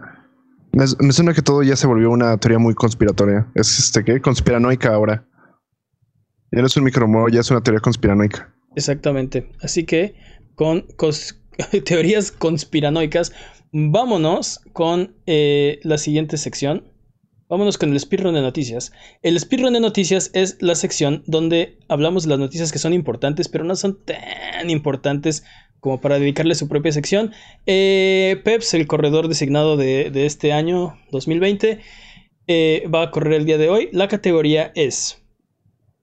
Me, suena que todo ya se volvió una teoría muy conspiratoria. Es este que conspiranoica ahora. Ya no es un micromodo, ya es una teoría conspiranoica. Exactamente. Así que con teorías conspiranoicas, vámonos con eh, la siguiente sección. Vámonos con el speedrun de noticias. El speedrun de noticias es la sección donde hablamos de las noticias que son importantes, pero no son tan importantes como para dedicarle su propia sección. Eh, Peps, el corredor designado de, este año 2020, eh, va a correr el día de hoy. La categoría es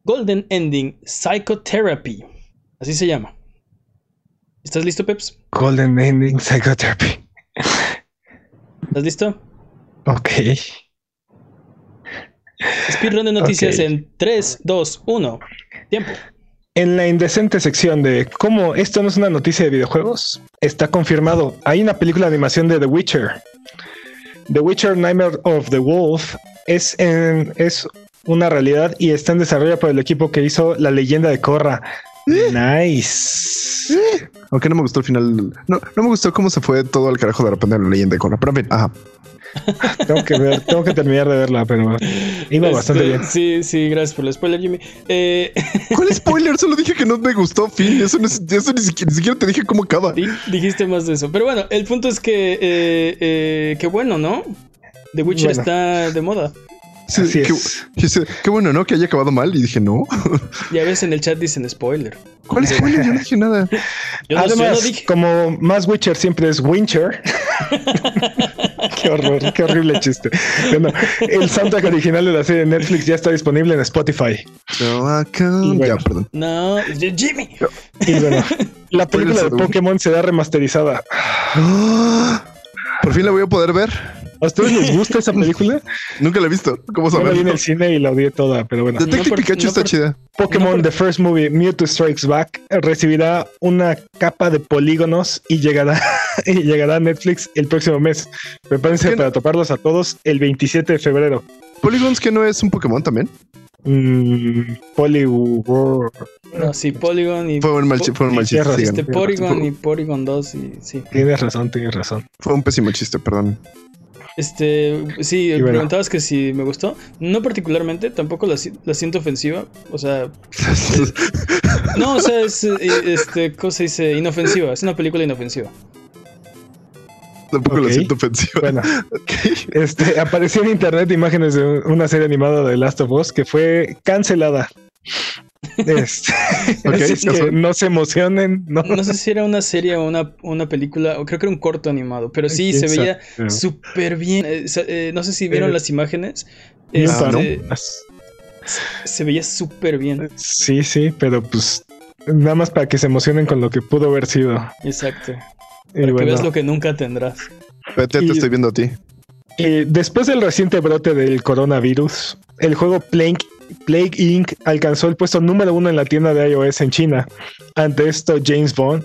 Golden Ending Psychotherapy. Así se llama. ¿Estás listo, Peps? Golden Ending Psychotherapy. ¿Estás listo? Ok. Speedrun de noticias en 3, 2, 1. Tiempo. En la indecente sección de cómo esto no es una noticia de videojuegos, está confirmado. Hay una película de animación de The Witcher. The Witcher Nightmare of the Wolf es, es una realidad y está en desarrollo por el equipo que hizo La leyenda de Korra. Nice. Aunque no me gustó el final. No, no me gustó cómo se fue todo al carajo de repente en la leyenda de Korra. Pero en fin, ajá. Tengo que ver, tengo que terminar de verla, pero iba Este, bastante bien. Sí, sí, gracias por el spoiler, Jimmy. Eh, ¿Cuál spoiler? Solo dije que no me gustó, fin. Eso, no es- eso ni, siquiera, ni siquiera te dije cómo acaba. di- dijiste más de eso. Pero bueno, el punto es que, eh, eh, qué bueno, ¿no? The Witcher Bueno. está de moda. Sí, Así qué, es. dice, qué bueno, ¿no? Que haya acabado mal. Y dije, no. Ya ves en el chat dicen spoiler. ¿Cuál spoiler? Yo no dije nada. Yo no, yo no Además, dije. como más Witcher siempre es Wincher. qué horror, qué horrible chiste. Bueno, el soundtrack original de la serie de Netflix ya está disponible en Spotify. No, bueno. Ya, perdón. No, Jimmy. Y bueno, la película de. Pokémon será remasterizada. ¡Ah! Por fin la voy a poder ver. ¿A ustedes les gusta esa película? Nunca la he visto. ¿Cómo Yo la vi en saberlo? el cine y la odié toda, pero bueno. Detective No por- Pikachu no está por- chida. Pokémon No, por- The First Movie Mewtwo Strikes Back recibirá una capa de polígonos y llegará, y llegará a Netflix el próximo mes. Prepárense ¿Qué? para toparlos a todos el 27 de febrero. Polygons que no es un Pokémon también. Mm, Poly No, sí, Polygon y. Fue un mal, chi- fue un mal chiste. Este Porygon y Porygon 2 y sí. Tienes razón, tienes razón. Fue un pésimo chiste, perdón. Este, sí, bueno. preguntabas que si me gustó. No particularmente, tampoco la, si- la siento ofensiva. O sea, no, o sea, es, eh, este, ¿cómo se dice? Inofensiva. Es una película inofensiva. Tampoco lo siento ofensivo. Bueno, Ok. este, apareció en internet imágenes de una serie animada de Last of Us que fue cancelada. Este, que no se emocionen, no, No sé si era una serie o una, una película, o creo que era un corto animado, pero sí, ¿Quién se veía súper bien. Eh, eh, no sé si vieron Eh, las imágenes. Este, Se veía súper bien. Sí, sí, pero pues nada más para que se emocionen con lo que pudo haber sido. Exacto. Y Para que bueno, veas lo que nunca tendrás. Vete, te Y- estoy viendo a ti. eh, después del reciente brote del coronavirus, el juego Plague, Plague Inc. alcanzó el puesto número uno en la tienda de iOS en China. Ante esto, James Bond,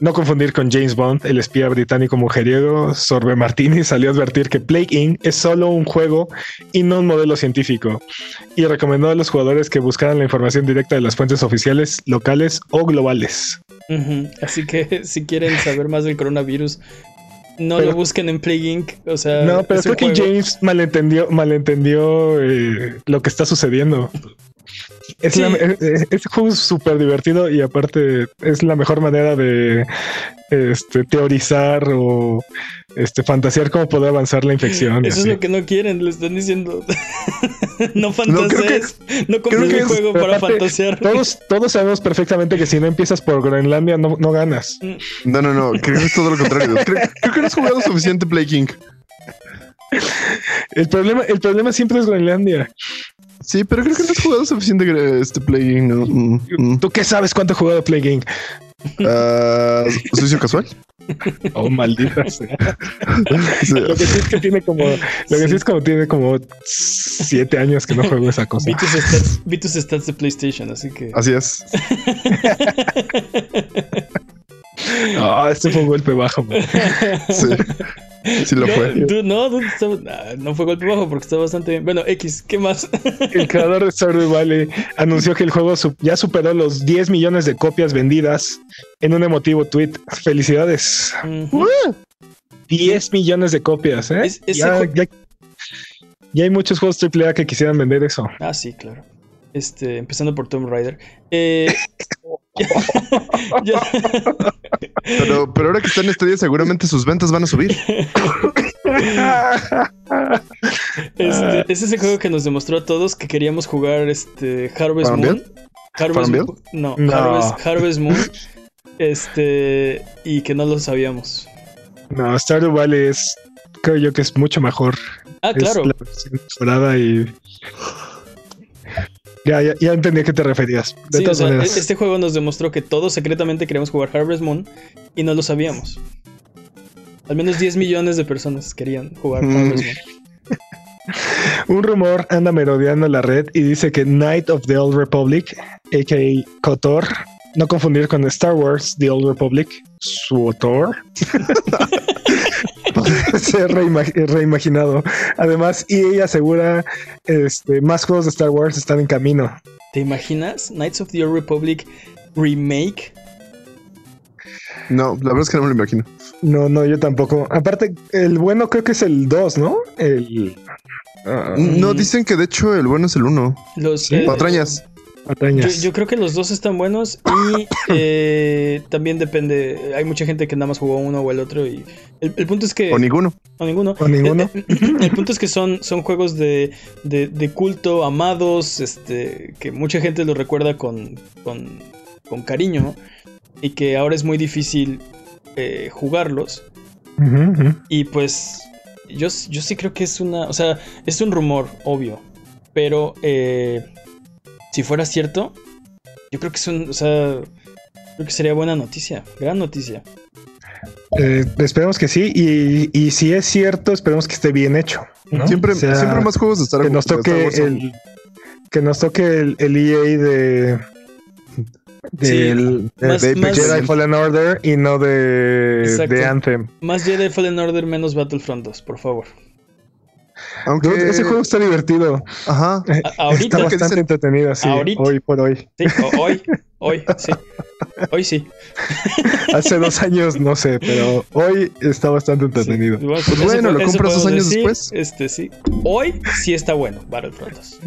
no confundir con James Bond, el espía británico mujeriego, Sorbe Martini salió a advertir que Plague Inc. es solo un juego y no un modelo científico. Y recomendó a los jugadores que buscaran la información directa de las fuentes oficiales, locales o globales. Así que si quieren saber más del coronavirus, no Pero- lo busquen en Plague Inc. O sea, No, pero creo que. James malentendió, malentendió eh, lo que está sucediendo. Es, Sí. la- eh, eh, este juego es súper divertido y aparte es la mejor manera de este, teorizar o este, fantasear cómo puede avanzar la infección. Eso es lo que no quieren, le están diciendo. no creo que- fantasees. No, compres creo que un es- juego para aparte, fantasear. Todos, todos sabemos perfectamente que si no empiezas por Groenlandia no, no ganas. No, no, no. Creo que es todo lo contrario. Creo, creo que no has jugado suficiente Play King. El problema, el problema siempre es Groenlandia. Sí, pero creo que no has jugado suficiente este Play King. No. Mm, mm. ¿Tú qué sabes cuánto he jugado Inc? Ah, ¿Sucio casual? Oh, maldita sea. Lo que sí es que tiene como, lo que sí Sí. es como tiene como siete años que no juego esa cosa. Vi tus, stats, vi tus stats de PlayStation, así que. Así es. Ah, este fue un golpe bajo. man. Sí. Sí lo no, fue. dude, no, dude, estaba- ah, no fue golpe bajo porque está bastante bien. Bueno, X, ¿qué más? El creador de Stardew Valley anunció que el juego su- ya superó los 10 millones de copias vendidas en un emotivo tweet. Felicidades. Ujú. 10 millones de copias, ¿eh? Es- ya, ya- ya hay muchos juegos AAA que quisieran vender eso. Ah, sí, claro. Este, empezando por Tomb Raider. Eh, ya- Pero, pero ahora que está en día, seguramente sus ventas van a subir. este, es ese juego que nos demostró a todos que queríamos jugar este Harvest Moon. Harvest. Moon. No, No. Harvest, Harvest Moon. Este, y que no lo sabíamos. No, Stardew Valley es, creo yo que es mucho mejor. Ah, Es claro. la versión mejorada y. Ya, ya, ya entendí a qué te referías. De Sí, o todas sea, maneras. este juego nos demostró que todos secretamente queríamos jugar Harvest Moon y no lo sabíamos. Al menos 10 millones de personas querían jugar Mm. Harvest Moon. Un rumor anda merodeando la red y dice que Knight of the Old Republic, a.k.a. KOTOR, no confundir con Star Wars The Old Republic, SWOTOR, podría ser reima- reimaginado. Además, EA asegura este, más juegos de Star Wars están en camino. ¿Te imaginas? Knights of the Old Republic remake. No, la verdad es que no me lo imagino. No, no, yo tampoco. Aparte, el bueno creo que es el 2, ¿no? El. No, dicen que de hecho el bueno es el uno. Los, Sí. eh, Patrañas. Yo, creo que los dos están buenos y eh, también depende. Hay mucha gente que nada más jugó uno o el otro y el, el punto es que O ninguno. o ninguno. O ninguno. El, el- el punto es que son, son juegos de, de- de culto, amados, este, que mucha gente los recuerda con, con, con cariño y que ahora es muy difícil eh, jugarlos. Y pues yo, yo sí creo que es una, o sea, es un rumor, obvio, pero eh, si fuera cierto, yo creo que es un, o sea, creo que sería buena noticia, gran noticia. Eh, esperemos que sí. Y, y si es cierto, esperemos que esté bien hecho. ¿no? Siempre, O sea, siempre más juegos de Star, que nos toque Wars el que nos toque el, el EA de Sí, del más- de más- Jedi Fallen Order y no de, Exacto. de Anthem. Más Jedi Fallen Order, menos Battlefront 2, por favor. Aunque. Dude, Ese juego está divertido. Ajá. A- ahorita, Está bastante dicen- entretenido, sí, Ahorita. hoy por hoy. sí, hoy, hoy, sí, hoy sí. Hace dos años no sé, pero hoy está bastante entretenido. Sí, Pues bueno, po- lo compras dos años decir, después. Este sí. Hoy sí está bueno, Battlefront 2.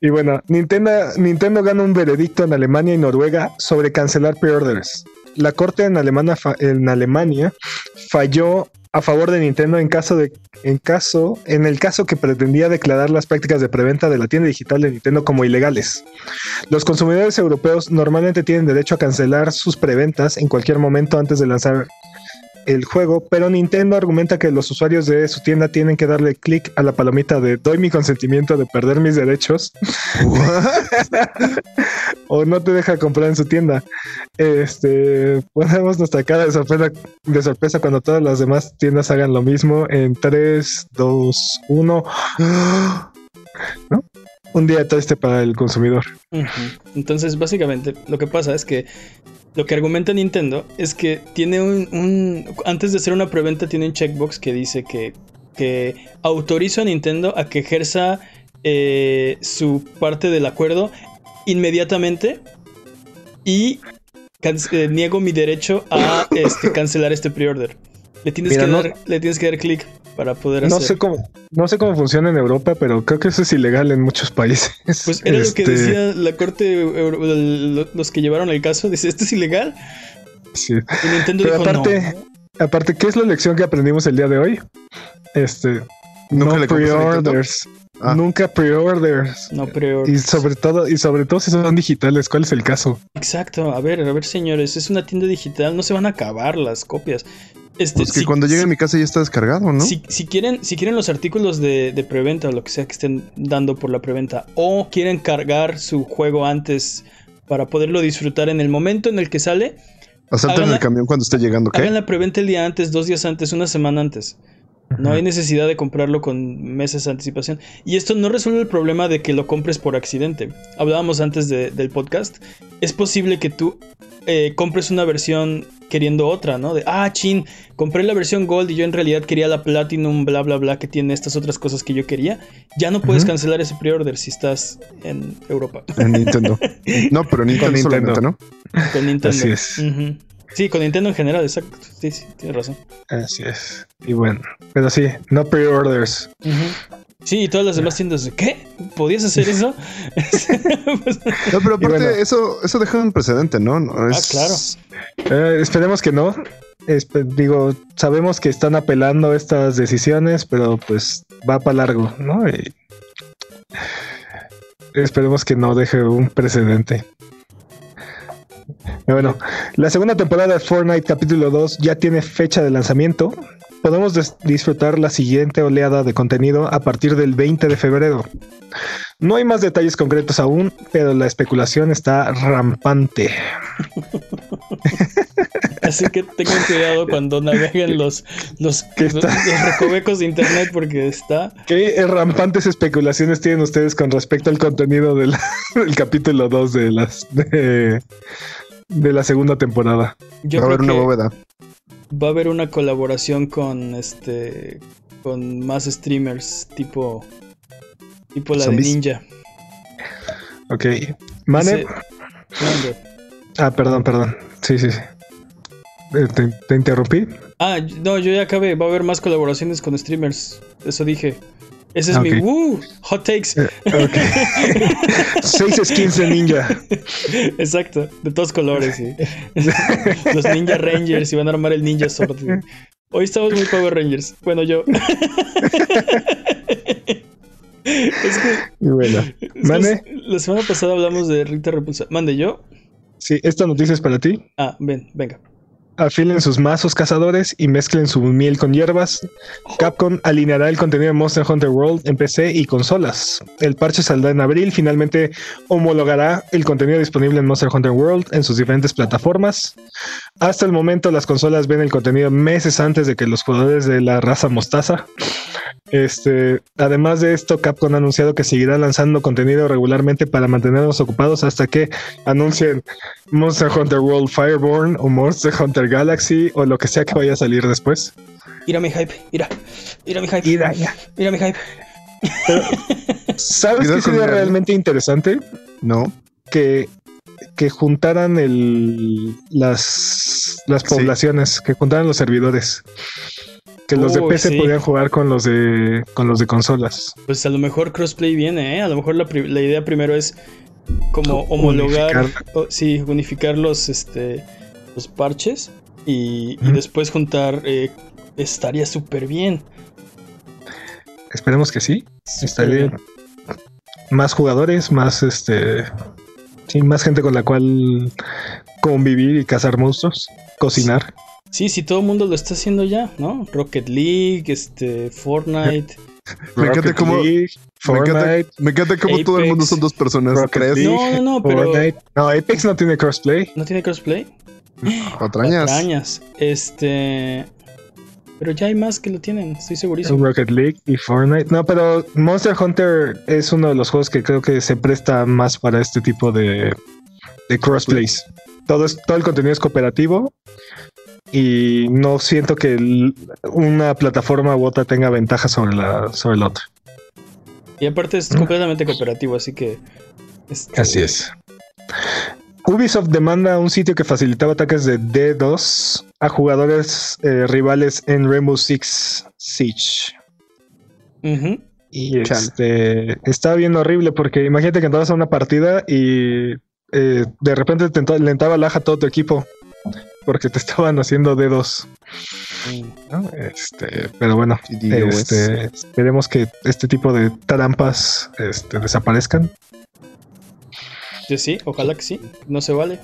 Y bueno, Nintendo, Nintendo gana un veredicto en Alemania y Noruega sobre cancelar preorders. La corte en, Alemania falló a favor de Nintendo en caso en caso en el caso que pretendía declarar las prácticas de preventa de la tienda digital de Nintendo como ilegales. Los consumidores europeos normalmente tienen derecho a cancelar sus preventas en cualquier momento antes de lanzar el juego, pero Nintendo argumenta que los usuarios de su tienda tienen que darle clic a la palomita de doy mi consentimiento de perder mis derechos o no te deja comprar en su tienda. Este, ponemos nuestra cara de sorpresa, de sorpresa cuando todas las demás tiendas hagan lo mismo en 3, 2, 1. ¿No? Un día triste para el consumidor. Entonces, básicamente, lo que pasa es que lo que argumenta Nintendo es que tiene un, un- antes de hacer una preventa tiene un checkbox que dice que, que autorizo a Nintendo a que ejerza eh, su parte del acuerdo inmediatamente y eh, niego mi derecho a este, cancelar este preorder. Le tienes Mira, que no- dar, le tienes que dar clic para poder No hacer. sé cómo, no sé cómo funciona en Europa, pero creo que eso es ilegal en muchos países. Pues era lo que Este, decía la corte, los que llevaron el caso. Dice, ¿esto es ilegal? sí. Y Nintendo Pero dijo, aparte, aparte, ¿qué es la lección que aprendimos el día de hoy? Este, Nunca no pre-orders. Ah. Nunca pre-orders. no. No, pero... Y sobre todo, y sobre todo si son digitales, ¿cuál es el caso? Exacto, a ver, a ver, señores, es una tienda digital, no se van a acabar las copias. Este, Pues que si- cuando llegue si- a mi casa ya está descargado, ¿no? Si, si quieren, si quieren los artículos de, de preventa o lo que sea que estén dando por la preventa, o quieren cargar su juego antes para poderlo disfrutar en el momento en el que sale, háganla- el camión cuando esté llegando, ¿qué? hagan la preventa el día antes, dos días antes, una semana antes. No hay necesidad de comprarlo con meses de anticipación. Y esto no resuelve el problema de que lo compres por accidente. Hablábamos antes de- del podcast. Es posible que tú eh, compres una versión queriendo otra, ¿no? De, ah, chin, compré la versión Gold y yo en realidad quería la Platinum, bla, bla, bla, que tiene estas otras cosas que yo quería. Ya no puedes cancelar ese pre-order si estás en Europa. En Nintendo. No, pero Nintendo, Nintendo. solamente, ¿no? Con Nintendo. Así es. Sí, con Nintendo en general, exacto. Sí, sí, tienes razón. Así es. Y bueno, pero sí, no pre-orders. Ujú. Sí, y todas las demás tiendas, ¿qué? ¿Podías hacer eso? No, pero aparte, bueno. eso, eso deja un precedente, ¿no? No es- claro. Eh, esperemos que no. Espe- digo, sabemos que están apelando estas decisiones, pero pues va para largo, ¿no? Y esperemos que no deje un precedente. Bueno, la segunda temporada de Fortnite capítulo 2 ya tiene fecha de lanzamiento. Podemos disfrutar la siguiente oleada de contenido a partir del 20 de febrero. No hay más detalles concretos aún, pero la especulación está rampante. Así que tengan cuidado cuando naveguen los, los, recovecos de internet porque está... ¿Qué rampantes especulaciones tienen ustedes con respecto al contenido del, del capítulo 2 de las de, de la segunda temporada? Yo Va a haber una bóveda. Va a haber una colaboración con este con más streamers tipo tipo la Zombies. de Ninja. Ok. Mane, Dice-. Ah, perdón, perdón. Sí, sí, sí. Eh, ¿Te, te interrumpí? Ah, no, yo ya acabé. Va a haber más colaboraciones con streamers. Eso dije. Ese es mi woo, hot takes. Eh, ok. Seis skins de ninja. Exacto, de todos colores. sí. Los Ninja Rangers y van a armar el Ninja Sword. sí. Hoy estamos muy Power Rangers. Bueno, yo. es que, Y bueno, Mande. la semana pasada hablamos de Rita Repulsa. Mande yo. sí, esta noticia es para ti. Ah, ven, venga. Afilen sus mazos cazadores y mezclen su miel con hierbas. Capcom alineará el contenido de Monster Hunter World en PC y consolas. El parche saldrá en abril. Finalmente homologará el contenido disponible en Monster Hunter World en sus diferentes plataformas. Hasta el momento, las consolas ven el contenido meses antes de que los jugadores de la raza mostaza. Este, además de esto, Capcom ha anunciado que seguirá lanzando contenido regularmente para mantenernos ocupados hasta que anuncien Monster Hunter World Fireborn o Monster Hunter Galaxy o lo que sea que vaya a salir después. Mira mi hype, mira. Mira mi hype. Mira, ya. Mira mi hype. ¿Sabes qué sería realmente interesante? No. Que, que juntaran el, las, las Sí. poblaciones, que juntaran los servidores. Que los de Uy, PC sí. podían jugar con los de con los de consolas. Pues a lo mejor crossplay viene, ¿eh? A lo mejor la, la idea primero es como homologar, Unificar. o- sí, unificar los, este, los parches y, después juntar. eh, estaría súper bien. Esperemos que sí. Estaría bien. más jugadores, más este sí, más gente con la cual convivir y cazar monstruos, cocinar. Sí, sí, todo el mundo lo está haciendo ya, ¿no? Rocket League, este, Fortnite. Me encanta Rocket cómo- League, Me encanta, Fortnite, me encanta cómo todo el mundo son dos personas. ¿Crees? League. No, no, no, pero. Fortnite. No, Apex no tiene crossplay. ¿No tiene crossplay? Patrañas. Patrañas. Este. Pero ya hay más que lo tienen, estoy segurísimo. Rocket League y Fortnite. No, pero Monster Hunter es uno de los juegos que creo que se presta más para este tipo de, de crossplays. Todo, es, todo el contenido es cooperativo y no siento que el- una plataforma u otra tenga ventaja sobre la, sobre la otra. Y aparte es completamente cooperativo, así que. este, es. Ubisoft demanda un sitio que facilitaba ataques de D2 a jugadores eh, rivales en Rainbow Six Siege. ujú. Y este está bien horrible porque imagínate que entrabas a una partida y eh, de repente te ento- le entraba laja todo tu equipo porque te estaban haciendo dedos. ¿no? Este, pero bueno, este, esperemos que este tipo de trampas este, desaparezcan. Sí, sí, ojalá que sí. No se vale.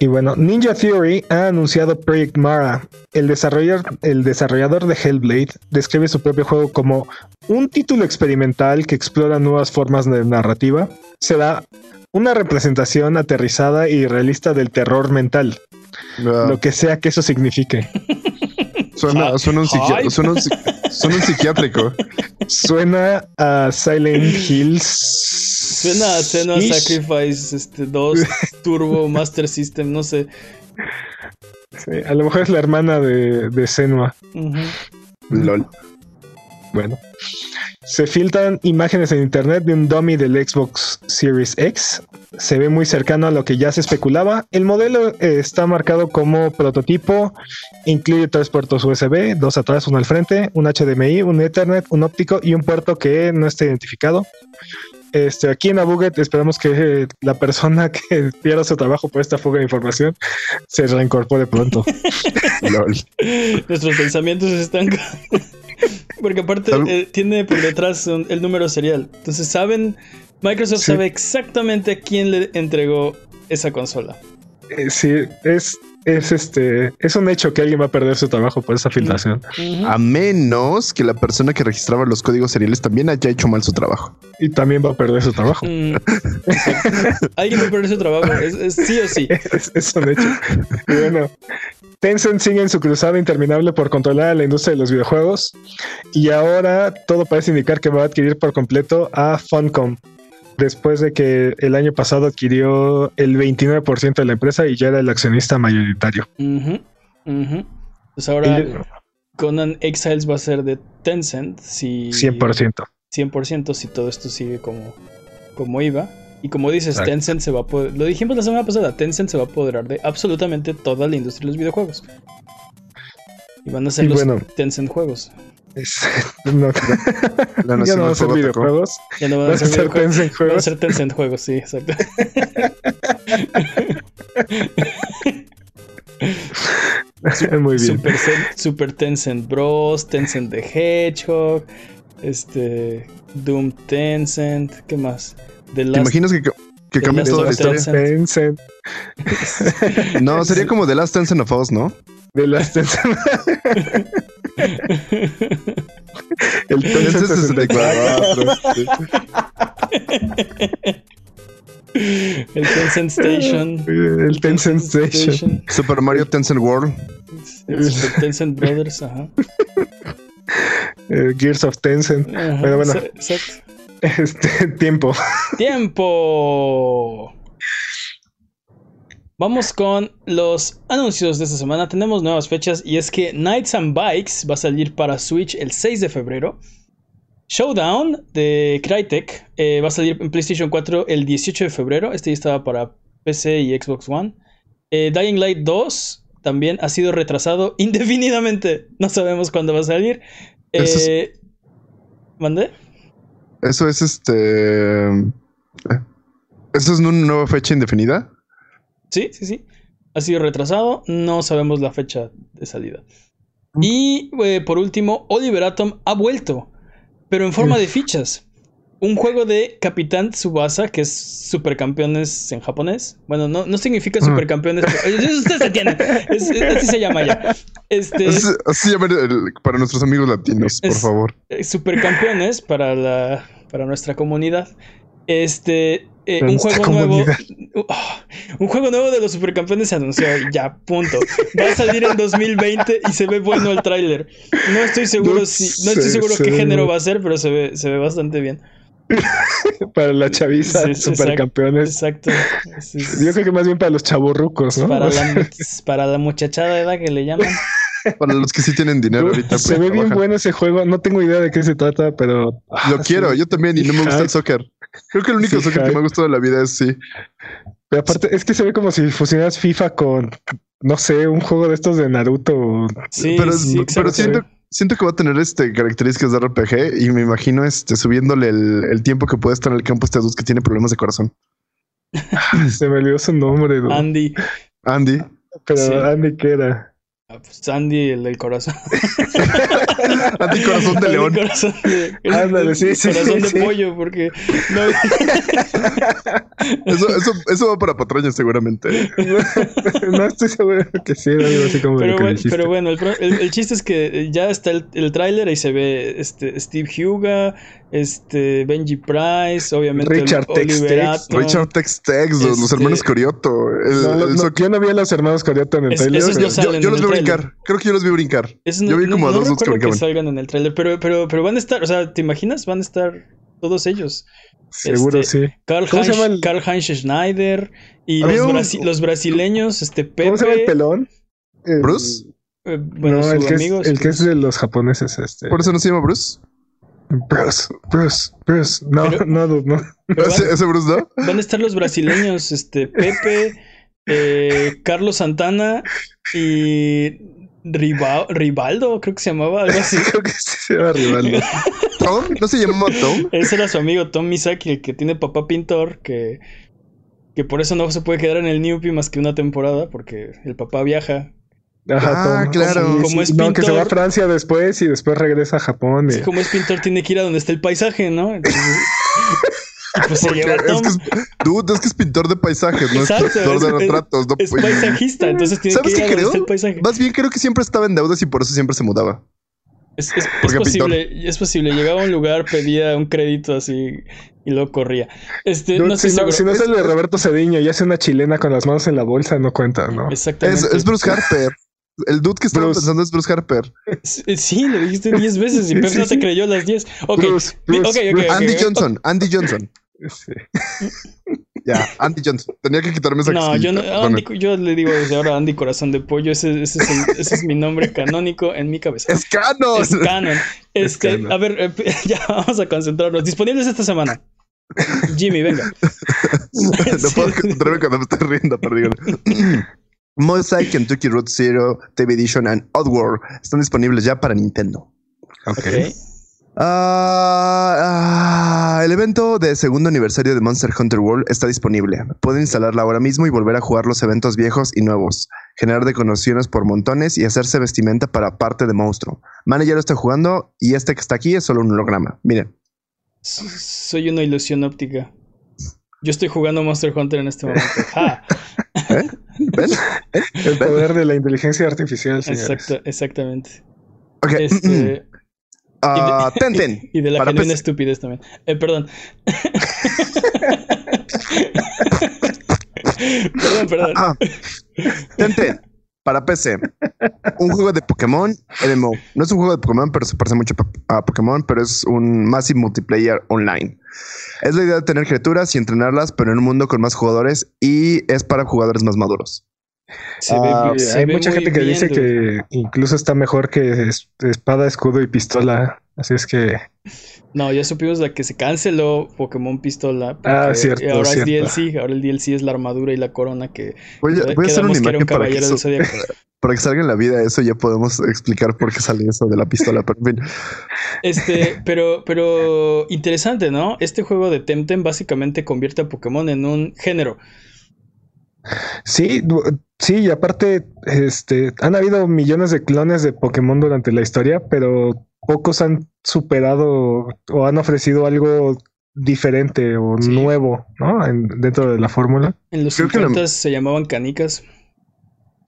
Y bueno, Ninja Theory ha anunciado Project Mara. El desarrollador, el desarrollador de Hellblade describe su propio juego como un título experimental que explora nuevas formas de narrativa. Será una representación aterrizada y realista del terror mental, Ah, lo que sea que eso signifique. suena, suena un psiqui- Ay. suena un suena un psiquiátrico. Suena a Silent Hills. Suena a Senua. Sacrifice este, 2 Turbo Master System, no sé. Sí, a lo mejor es la hermana de, de Senua. Ujú. LOL. Bueno. Se filtran imágenes en internet de un dummy del Xbox Series X. Se ve muy cercano a lo que ya se especulaba. El modelo eh, está marcado como prototipo. Incluye tres puertos USB, dos atrás, uno al frente, un HDMI, un Ethernet, un óptico y un puerto que no está identificado. Este, aquí en Abuget esperamos que eh, la persona que pierda su trabajo por esta fuga de información se reincorpore pronto. Nuestros pensamientos están. Porque aparte eh, tiene por detrás un- el número serial. Entonces saben. Microsoft Sí. sabe exactamente a quién le entregó esa consola. Eh, sí, es, es este, es un hecho que alguien va a perder su trabajo por esa filtración. A menos que la persona que registraba los códigos seriales también haya hecho mal su trabajo. Y también va a perder su trabajo. Mm. Alguien va a perder su trabajo. Es, es sí o sí. es, es un hecho. Y bueno, Tencent sigue en su cruzada interminable por controlar a la industria de los videojuegos. Y ahora todo parece indicar que va a adquirir por completo a Funcom. Después de que el año pasado adquirió el 29% de la empresa y ya era el accionista mayoritario. Ujú, ujú. Pues ahora Y- Conan Exiles va a ser de Tencent. Si 100%. 100% si todo esto sigue como, como iba. Y como dices, Exacto. Tencent se va a poder, lo dijimos la semana pasada, Tencent se va a apoderar de absolutamente toda la industria de los videojuegos. Y van a ser Y los bueno. Tencent juegos. Es- no, La ya no van a ser videojuegos. Ya no van a ser, Tencent van a juegos. ser Tencent juegos, sí, exacto. Muy bien. Super, Super Tencent Bros, Tencent the Hedgehog, este Doom Tencent, ¿qué más? The ¿Te Last imaginas que, que The cambie Last toda la historia? Tencent. No, sería como The Last Tencent of Us, ¿no? De las Tencent. El Tencent Tencent 64. 64. sí. el Tencent Station. El Tencent Station. Super Mario Tencent World. el Super Tencent Brothers, ajá. eh, Gears of Tencent. Ajá, Bueno, bueno. Exacto. Este tiempo. Tiempo. Vamos con los anuncios de esta semana. Tenemos nuevas fechas y es que Nights and Bikes va a salir para Switch el 6 de febrero. Showdown de Crytek eh, va a salir en PlayStation 4 el 18 de febrero. Este ya estaba para PC y Xbox One. Eh, Dying Light 2 también ha sido retrasado indefinidamente. No sabemos cuándo va a salir. Eso es- Eh, ¿Mandé? Eso es este. ¿Eso es una nueva fecha indefinida? Sí, sí, sí. Ha sido retrasado. No sabemos la fecha de salida. Y eh, por último, Oliver Atom ha vuelto. Pero en forma de fichas. Un juego de Capitán Tsubasa, que es supercampeones en japonés. Bueno, no, no significa Ah. supercampeones. pero- Ustedes entienden. Es- es- así se llama ya. Este, Así, así llaman para nuestros amigos latinos, por Es- favor. eh, supercampeones para la para nuestra comunidad. Este eh, un juego nuevo. Ah, un juego nuevo de los supercampeones se anunció y ya, punto. Va a salir en 2020 y se ve bueno el tráiler. No estoy seguro No si no estoy sé, seguro se qué género va a ser, pero se ve se ve bastante bien. Para la chaviza, Sí, sí, supercampeones. Exacto. Sí, sí, Yo creo que más bien para los chavorrucos, ¿no? para la para la muchachada de edad que le llaman. Para los que sí tienen dinero ahorita. se pues, ve bien bueno ese juego. No tengo idea de qué se trata, pero. ah, Lo quiero, sí. yo también, y no me gusta el soccer. Creo que el único Sí, soccer que me ha gustado de la vida es sí. Pero aparte, es que se ve como si fusionaras FIFA con, no sé, un juego de estos de Naruto. Sí, pero sí, pero siento, siento que va a tener este características de RPG y me imagino este subiéndole el, el tiempo que puede estar en el campo a este dude que tiene problemas de corazón. Se me olvidó su nombre, dude. Andy. Andy. pero sí. Andy, ¿qué era? Ah, pues Andy, el del corazón. Andy Corazón de León. corazón de, el- Ándale, el sí, sí, corazón sí, de sí. pollo, porque no, Eso, eso, eso va para patrañas seguramente. no estoy seguro que sí era algo así como pero, bueno, pero bueno, el, el- el chiste es que ya está el, el tráiler y se ve este Steve Huga, este Benji Price, obviamente Richard Tex-Tex. Richard Tex Tex, los, los Este- hermanos Corioto. El, No, no, el no, soc- yo no vi a los hermanos Corioto en el Es- trailer. esos no salen yo, yo en los vi brincar. Creo que yo los vi brincar. Es- Yo vi como a no dos que recuerdo que brincaban. salgan en el tráiler, pero, pero, pero van a estar, o sea, ¿te imaginas? Van a estar todos ellos. Seguro este, sí. Karl ¿Cómo se Heinz, llama el- Karl Heinz Schneider y los, un- brasi- los brasileños, este Pepe. ¿Cómo se llama el pelón? El- ¿Bruce? eh, bueno, no, su el que, es, el que es de los japoneses. Este. Por eso no se llama Bruce. Bruce, Bruce, Bruce. No, Pero- no, dude, no. pero Ese, van, ese Bruce, ¿no? van a estar los brasileños, este Pepe, eh, Carlos Santana y Riva- Rivaldo, creo que se llamaba algo así. Creo que sí se llama Rivaldo. Tom, ¿no se llamaba Tom? Ese era su amigo Tom Misaki, el que tiene papá pintor, que, que por eso no se puede quedar en el Newpie más que una temporada, porque el papá viaja. Ajá, Ah, Tom. claro. Como es no, que se va a. Francia después y después regresa a Japón. y- como es pintor, tiene que ir a donde está el paisaje, ¿no? Entonces, pues se lleva a Es que es, dude, es que es pintor de paisajes, no Exacto, es pintor de retratos. No, Es paisajista, entonces tiene que ¿Sabes ir qué a donde está el paisaje. Más bien creo que siempre estaba en deudas y por eso siempre se mudaba. Es, es- es Porque posible, es posible. Llegaba a un lugar, pedía un crédito así y luego corría. Este, no estoy si, no, si no es el de Roberto Cediño y hace una chilena con las manos en la bolsa, no cuenta, ¿no? Exactamente. Es, es Bruce Harper. El dude que estaba Bruce. pensando es Bruce Harper. Sí, lo dijiste 10 veces y Pep Sí, no te sí. creyó las 10. Ok, Bruce, mi- Bruce, ok, ok, Bruce. ok, Andy. Johnson, Andy Johnson. Sí. Ya, Andy Johnson. Tenía que quitarme esa No, yo, no. Andy- yo le digo desde ahora Andy Corazón de Pollo. Ese, ese es, el- ese es mi nombre canónico en mi cabeza. Es canon. Es canon. Es Este, canon. a ver, eh, ya vamos a concentrarnos. Disponibles esta semana. Jimmy, venga. no puedo concentrarme cuando me estoy riendo, perdón. Mosaic, Kentucky Road Zero, TV Edition and Oddworld están disponibles ya para Nintendo. Ok. Ah, ah, el evento de segundo aniversario de Monster Hunter World está disponible. Pueden instalarla ahora mismo y volver a jugar los eventos viejos y nuevos, generar decoraciones por montones y hacerse vestimenta para parte de monstruo. Mana ya lo está jugando y este que está aquí es solo un holograma. Miren. Soy una ilusión óptica. Yo estoy jugando Monster Hunter en este momento. ¡Ja! ¿Ven? ¿Ven? El poder de la inteligencia artificial, señores. Exacto, exactamente. Ok. Este, Ah, Tenten. y de la Para genuina estupidez también. Eh, perdón. perdón, perdón. Tenten. Para PC. Un juego de Pokémon MMO. No es un juego de Pokémon, pero se parece mucho a Pokémon, pero es un Massive Multiplayer Online. Es la idea de tener criaturas y entrenarlas, pero en un mundo con más jugadores y es para jugadores más maduros. Se Ah, ve, Sí, se hay ve mucha gente que bien, dice dude. que incluso está mejor que es- espada, escudo y pistola. Así es que No, ya supimos la que se canceló Pokémon Pistola. Ah, cierto, Ahora cierto. es DLC. Ahora el DLC es la armadura y la corona que Voy a, voy a hacer una un para que, eso- para que salga en la vida eso. Ya podemos explicar por qué sale eso de la pistola. Pero en fin, Este, pero, pero interesante, ¿no? Este juego de Temtem básicamente convierte a Pokémon en un género. sí, sí, y aparte, este, han habido millones de clones de Pokémon durante la historia, pero pocos han superado o han ofrecido algo diferente o Sí. nuevo, ¿no? En- dentro de la fórmula. En los Creo que 50 lo- se llamaban canicas.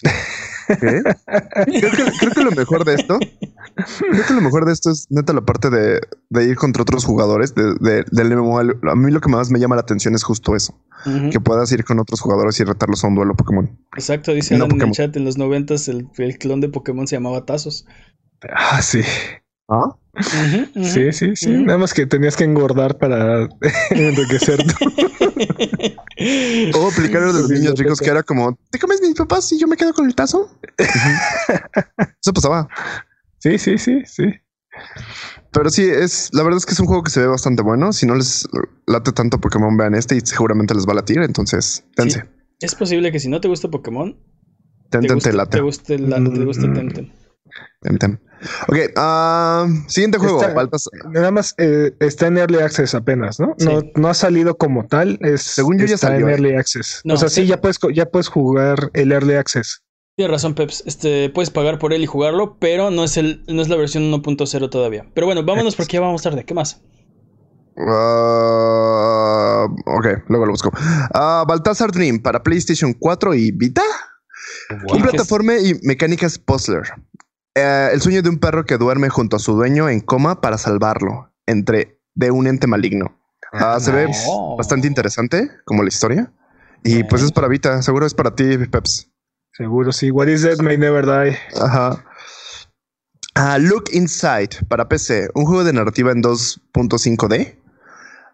¿qué? creo, que, creo que lo mejor de esto, creo que lo mejor de esto es neta la parte de, de ir contra otros jugadores de, de- del MMO. A mí lo que más me llama la atención es justo eso, que puedas ir con otros jugadores y retarlos a un duelo Pokémon. Exacto, dice No en el chat, en los 90 el, el clon de Pokémon se llamaba Tazos. Ah, sí. ¿Ah? Ujú, ujú. Sí, sí, sí. Nada más que tenías que engordar para enriquecer tú. O aplicar de los Sí, niños ricos que era como, ¿te comes mis papás y yo me quedo con el tazo? Eso pasaba. Sí, sí, sí, sí. Pero sí, es la verdad es que es un juego que se ve bastante bueno. Si no les late tanto Pokémon, vean este y seguramente les va a latir. Entonces, tense. Sí. Es posible que si no te gusta Pokémon, Ten, te ten, guste, te late. te guste, la- te guste Mm. Temtem. Ok, ah, siguiente juego. Está- Baltas- Nada más eh, está en Early Access apenas, ¿no? No, Sí. no ha salido como tal. Es, Según yo ya está salió, en eh. Early Access. No, o sea, sí, sí. ya puedes, ya puedes jugar el Early Access. Tienes razón, Peps. Este, puedes pagar por él y jugarlo, pero no es, el, no es la versión 1.0 todavía. Pero bueno, vámonos porque ya vamos tarde. ¿Qué más? ah, ok, luego lo busco. Ah, Baltasar Dream para PlayStation 4 y Vita. Un ¿Qué- qué es? plataforma y mecánicas puzzler. Eh, el sueño de un perro que duerme junto a su dueño en coma para salvarlo entre de un ente maligno. Ah, se ve bastante interesante como la historia. Y pues es para Vita, seguro es para ti, Peps. Seguro sí. What is that may never die. Ajá. Ah, Look Inside para PC, un juego de narrativa en 2.5D.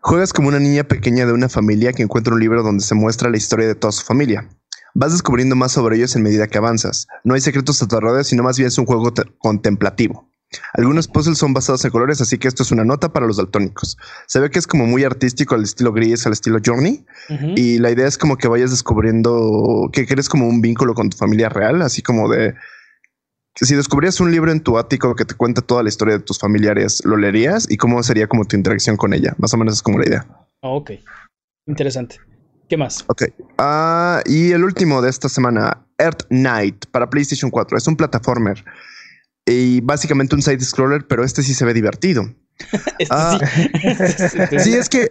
Juegas como una niña pequeña de una familia que encuentra un libro donde se muestra la historia de toda su familia. Vas descubriendo más sobre ellos en medida que avanzas. No hay secretos a tu alrededor, sino más bien es un juego te- contemplativo. Algunos puzzles son basados en colores, así que esto es una nota para los daltónicos. Se ve que es como muy artístico al estilo gris, al estilo Journey. Y la idea es como que vayas descubriendo que crees como un vínculo con tu familia real, así como de que si descubrieras un libro en tu ático que te cuenta toda la historia de tus familiares, ¿lo leerías? ¿Y cómo sería como tu interacción con ella? Más o menos es como la idea. Ah, ok. Interesante. ¿Qué más? Ok. Ah, y el último de esta semana, Earth Knight para PlayStation 4. Es un plataformer y básicamente un side scroller, pero este sí se ve divertido. Este Ah. sí. Sí, es que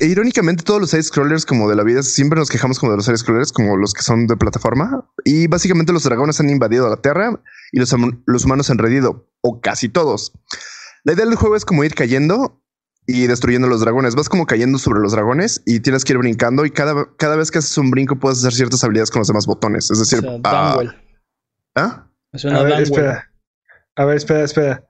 irónicamente todos los side scrollers como de la vida siempre nos quejamos como de los side scrollers como los que son de plataforma y básicamente los dragones han invadido la Tierra y los humanos han rendido o casi todos. La idea del juego es como ir cayendo y destruyendo los dragones. Vas como cayendo sobre los dragones y tienes que ir brincando y cada, cada vez que haces un brinco puedes hacer ciertas habilidades con los demás botones. Es O decir, sea, ah, Dunwell. ¿ah? Suena A ver, espera. A ver, espera, espera.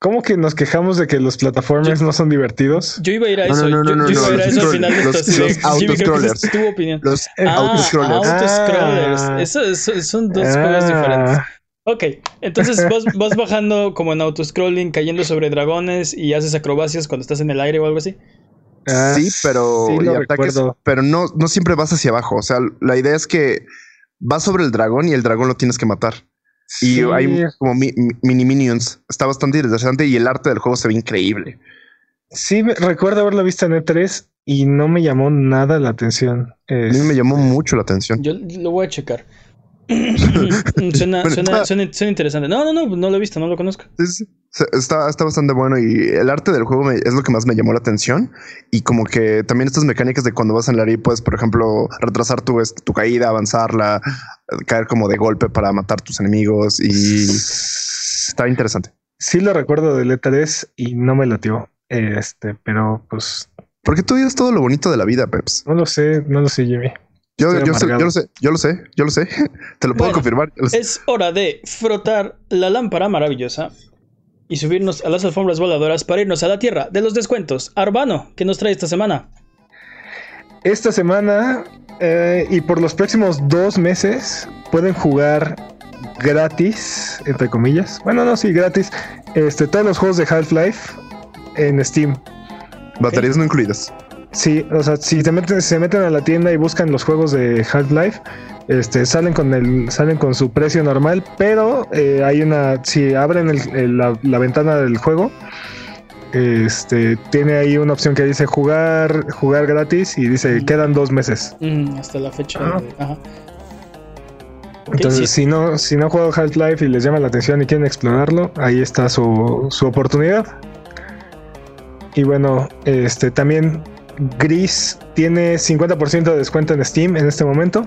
¿Cómo que nos quejamos de que los plataformers no son divertidos? Yo iba a ir a eso. no, no, yo, no, yo iba a no, ir a los eso al final de los- esto. los que esa autoscrollers. es tu opinión. Los Ah, autoscrollers. autoscrollers. Ah. Eso, eso- son dos Ah. juegos diferentes. Ok, entonces vas, vas bajando como en autoscrolling, cayendo sobre dragones y haces acrobacias cuando estás en el aire o algo así. Ah, sí, pero, sí lo y ataques, recuerdo. pero no, no siempre vas hacia abajo. O sea, la idea es que vas sobre el dragón y el dragón lo tienes que matar. Y Sí, hay como mi- mi- mini minions. Está bastante interesante y el arte del juego se ve increíble. sí, me- recuerdo haberlo visto en E3 y no me llamó nada la atención. A mí me llamó mucho la atención. Yo lo voy a checar. suena, suena, suena, suena interesante. No, no, no, no lo he visto, no lo conozco. Sí, sí. Está, está bastante bueno y el arte del juego me- es lo que más me llamó la atención y como que también estas mecánicas de cuando vas en la área y puedes, por ejemplo, retrasar tu, tu caída, avanzarla, caer como de golpe para matar tus enemigos y está interesante. Sí lo recuerdo del E3 y no me latió. Este, pero pues Porque tú dices todo lo bonito de la vida, Peps. no lo sé, no lo sé, Jimmy. Yo, sé, yo lo sé, yo lo sé, yo lo sé. Te lo puedo Bueno, confirmar. lo. Es hora de frotar la lámpara maravillosa y subirnos a las alfombras voladoras para irnos a la tierra de los descuentos. Arbano, ¿qué nos trae esta semana? Esta semana eh, y por los próximos dos meses pueden jugar gratis, entre comillas. Bueno, no, sí, gratis. Este, todos los juegos de Half-Life en Steam. Baterías no incluidas. Sí, o sea, si te meten, se meten a la tienda y buscan los juegos de Half-Life, este, salen con el, salen con su precio normal, pero eh, hay una, si abren el- el- la, la ventana del juego, este, tiene ahí una opción que dice jugar, jugar gratis y dice quedan dos meses. Mm, hasta la fecha. Ah. de- ajá. Entonces, sí. si no, si no juegan Half-Life y les llama la atención y quieren explorarlo, ahí está su, su oportunidad. Y bueno, este también Gris tiene 50% de descuento en Steam en este momento.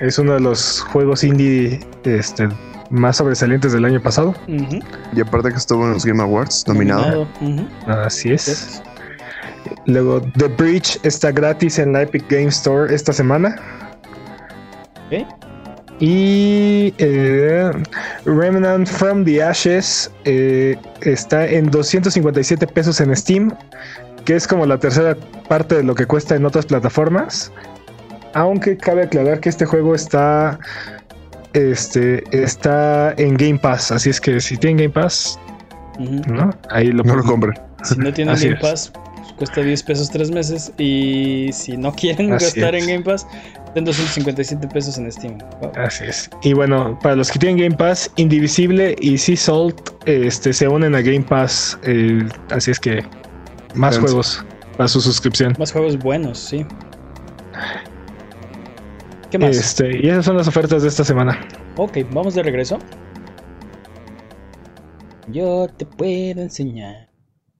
Es uno de los juegos indie este, más sobresalientes del año pasado. Y aparte que estuvo en los Game Awards, nominado. Así es. Yes. Luego, The Breach está gratis en la Epic Game Store esta semana. Y eh, Remnant from the Ashes eh, está en 257 pesos en Steam, que es como la tercera parte de lo que cuesta en otras plataformas. Aunque cabe aclarar que este juego está, este, está en Game Pass, así es que si tienen Game Pass. ¿no? Ahí lo No lo compren. Si no tienen Así Game es. Pass, pues, cuesta 10 pesos 3 meses. Y si no quieren Así gastar es. en Game Pass, den 257 pesos en Steam. Wow. Así es. Y bueno, para los que tienen Game Pass, Indivisible y Sea Salt este, se unen a Game Pass. eh, así es que más juegos para su suscripción. Más juegos buenos, sí. ¿Qué más? Este, y esas son las ofertas de esta semana. Ok, vamos de regreso. Yo te puedo enseñar.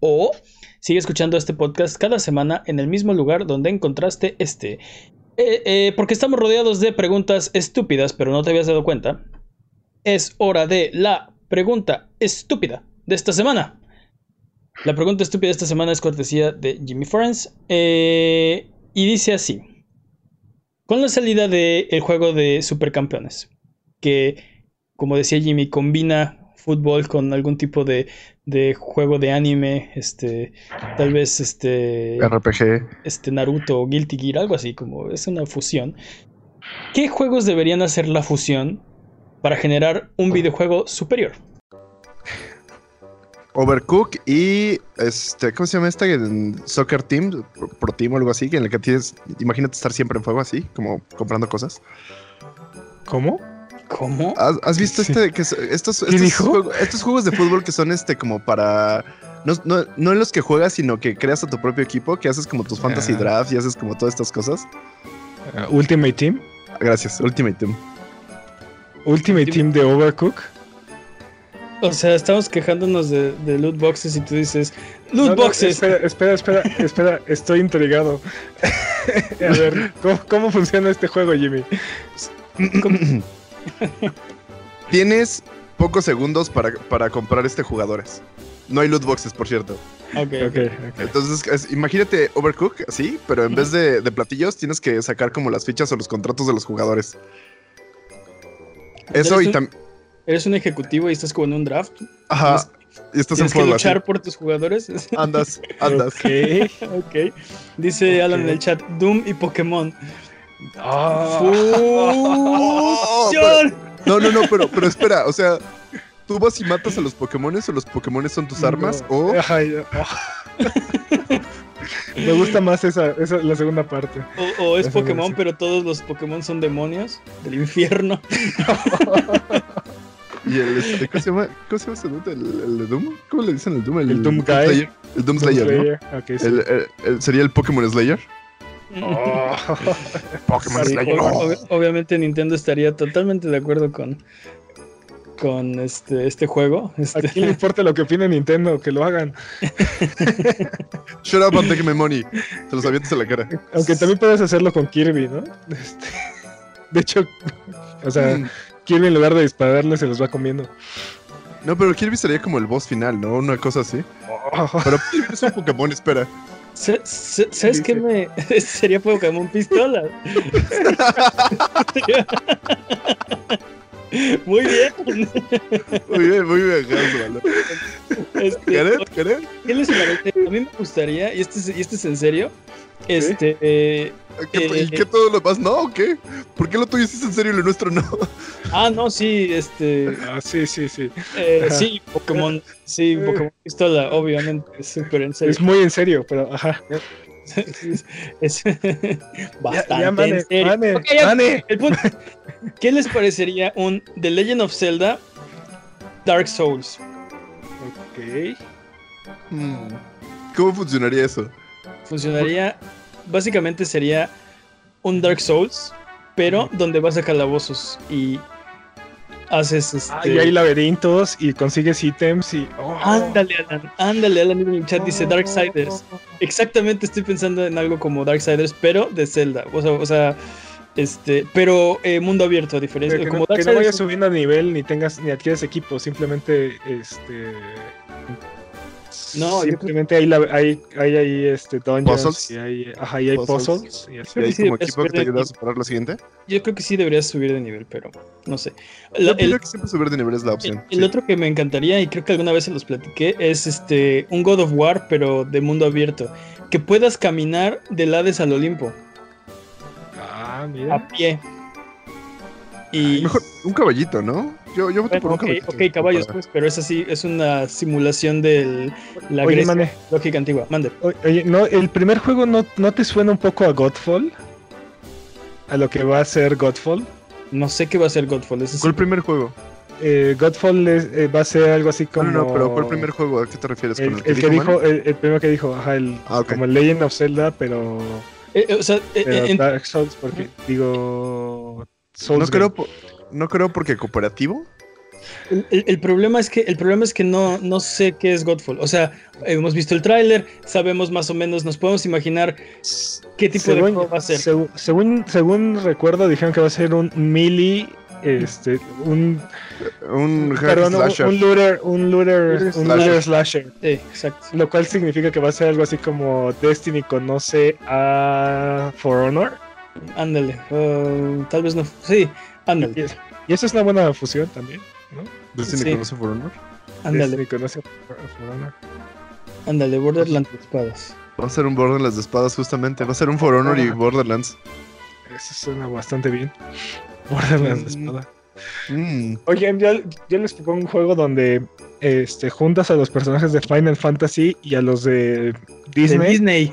O sigue escuchando este podcast cada semana en el mismo lugar donde encontraste este. Eh, eh, porque estamos rodeados de preguntas estúpidas, pero no te habías dado cuenta. Es hora de la pregunta estúpida de esta semana. La pregunta estúpida de esta semana es cortesía de Jimmy Friends. eh, y dice así. Con la salida del juego de Supercampeones, que, como decía Jimmy, combina fútbol con algún tipo de, de juego de anime, este, tal vez este, RPG. este Naruto o Guilty Gear, algo así, como es una fusión. ¿Qué juegos deberían hacer la fusión para generar un videojuego superior? Overcook y este, ¿cómo se llama esta? En Soccer Team, Pro- Pro Team o algo así, en el que tienes, imagínate estar siempre en fuego así, como comprando cosas. ¿Cómo? ¿Cómo? ¿Has, has visto este que es- estos, ¿Qué estos, dijo? juego- estos juegos de fútbol que son este como para no, no, no en los que juegas, sino que creas a tu propio equipo, que haces como tus fantasy Ah. drafts y haces como todas estas cosas? Uh, Ultimate Team. Gracias, Ultimate Team. Ultimate Team de Overcook. O sea, estamos quejándonos de, de loot boxes y tú dices, loot No, no, boxes. espera, espera, espera, espera, estoy intrigado. A ver, ¿cómo, cómo funciona este juego, Jimmy? Tienes pocos segundos para, para comprar este jugadores. No hay loot boxes, por cierto. Ok, Ok, ok. Entonces, es- imagínate Overcook, así, pero en vez de, de platillos tienes que sacar como las fichas o los contratos de los jugadores. Eso y también... Eres un ejecutivo y estás como en un draft. Ajá. Y estás en Tienes que así. luchar por tus jugadores. Andas, andas. Ok. ok. Dice. Alan en el chat, Doom y Pokémon. ¡Fusión! No, no, no, pero, pero espera, o sea, ¿tú vas y matas a los Pokémones o los Pokémones son tus armas? No. O. Oh. Me gusta más esa, esa la segunda parte. O, o es Pokémon, pero todos los Pokémon son demonios del infierno. y el este, ¿cómo se llama? ¿Cómo se llama ese dude? ¿El, el de Doom? ¿Cómo le dicen el Doom? El Doom Guy. Slayer. El Doom Slayer, ¿no? Slayer. Ok, sí. El- el- el- sería el Pokémon Slayer. Oh. Pokémon Sí, Slayer. ob- ob- obviamente Nintendo estaría totalmente de acuerdo con, con este, este juego. ¿A Este, quién le importa lo que opine Nintendo? Que lo hagan. Shut up and take my money. Te los avientas en la cara. Aunque también puedes hacerlo con Kirby, ¿no? Este, de hecho, o sea, Mm. Kirby en lugar de dispararle se los va comiendo. No, pero Kirby sería como el boss final, ¿no? Una cosa así. Pero Kirby es un Pokémon, espera. Sa- sa- ¿Sabes qué me...? Sería Pokémon Pistola. Muy bien. Muy bien, muy bien. Este, ¿Gareth? ¿Gareth? ¿Qué les parece? A mí me gustaría, y este es, y este es en serio, este, eh, ¿Qué- Eh, ¿Y qué todo lo demás no o qué? ¿Por qué lo tuyo sí es en serio y lo nuestro no? ah, no, sí, este, Ah, sí, sí, sí. eh, sí, Pokémon, sí, Pokémon Pistola, obviamente, súper en serio. Es muy en serio, pero ajá. es, es bastante Ya, ya, Mane, en serio. Mane, Ok, ya, Mane. el punto- ¿Qué les parecería un The Legend of Zelda Dark Souls? Ok. Hmm. ¿Cómo funcionaría eso? Funcionaría, básicamente sería un Dark Souls, pero donde vas a calabozos y haces este... Ah, y hay laberintos y consigues ítems y. oh. Ándale, Alan, ándale, Alan en el chat dice Darksiders. Exactamente estoy pensando en algo como Darksiders, pero de Zelda. O sea, o sea este, pero eh, mundo abierto, a diferencia Que, como no, que no vayas subiendo a nivel ni tengas ni adquieres equipo, simplemente este No, simplemente hay, la- hay, hay ahí este dungeons Puzzles. y hay, ajá, y hay Puzzles. puzzles, y así. ¿Y hay sí, como equipo que te ayuda a superar lo siguiente? Yo creo que sí deberías subir de nivel, pero no sé. La- Yo el, creo que siempre subir de nivel es la opción. el sí. otro que me encantaría, y creo que alguna vez se los platiqué, es este un God of War, pero de mundo abierto. Que puedas caminar del Hades al Olimpo Ah, mira. a pie. Y Mejor un caballito, ¿no? Yo, yo voto bueno, por un ok, caballito. ok, caballos, pues, pero es así, es una simulación de la Oye, Grecia lógica antigua. Mande. oye, no, el primer juego no, no te suena un poco a Godfall? A lo que va a ser Godfall. No sé qué va a ser Godfall. ese. ¿Cuál primer juego? Eh, Godfall es- eh, va a ser algo así como. no, no, pero ¿cuál primer juego? ¿A qué te refieres? El, ¿Con el que dijo, Man? el, el primero que dijo, ajá, el, Ah, como el Legend of Zelda, pero, Eh, o sea, eh, pero en- Dark Souls, porque digo. Souls No creo, no creo porque cooperativo. el, el- el problema es que el problema es que no, no sé qué es Godfall. O sea, hemos visto el tráiler, sabemos más o menos, nos podemos imaginar qué tipo de juego va a ser. según, según recuerdo, dijeron que va a ser un melee. Este, un, Un perdón, un, slasher. un looter, un looter, Looter un slasher. looter slasher. Sí, exacto. Lo cual significa que va a ser algo así como Destiny conoce a For Honor. Ándale. uh, tal vez no. Sí, ándale. Y, eso es una buena fusión también, ¿no? Destiny Sí. conoce For Honor. Ándale, Destiny conoce Honor. ándale. Borderlands de espadas. Va a ser un Borderlands de espadas, justamente. Va a ser un For Honor y. Borderlands. Eso suena bastante bien. Borderlands de Mm. espada. Mm. Oigan, yo, yo les propongo un juego donde este, juntas a los personajes de Final Fantasy y a los de De Disney. Disney.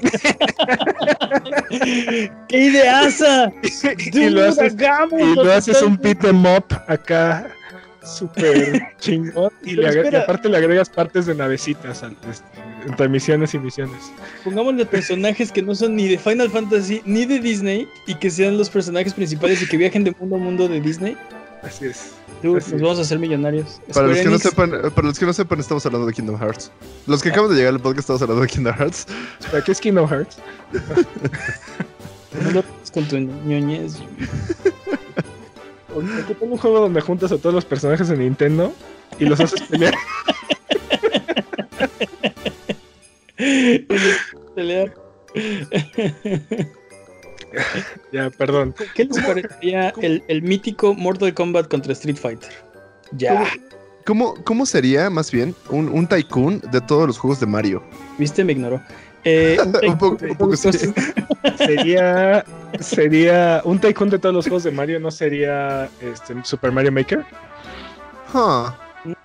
¡Qué ideaza! y lo haces, hagamos, y lo haces un beat em up acá súper chingón y, le y aparte le agregas partes de navecitas este, entre misiones y misiones. Pongámosle personajes que no son ni de Final Fantasy ni de Disney y que sean los personajes principales y que viajen de mundo a mundo de Disney. Así es. Dude, Así nos vamos a hacer millonarios. Para los, que no sepan, eh, para los que no sepan, estamos hablando de Kingdom Hearts. Los que acaban de llegar al podcast estamos hablando de Kingdom Hearts. Espera, ¿Qué es Kingdom Hearts? no lo toques con tu ñoñez. O- o que tengo un juego donde juntas a todos los personajes de Nintendo y los haces pelear. Pelear. Ya, perdón. ¿Qué les parecería el, el mítico Mortal Kombat contra Street Fighter? Ya. ¿Cómo, cómo sería, más bien, un, un tycoon de todos los juegos de Mario? ¿Viste? Me ignoró. Eh, Un poco- un poco sí. Sería, sería un tycoon de todos los juegos de Mario, ¿no sería este, Super Mario Maker? Huh.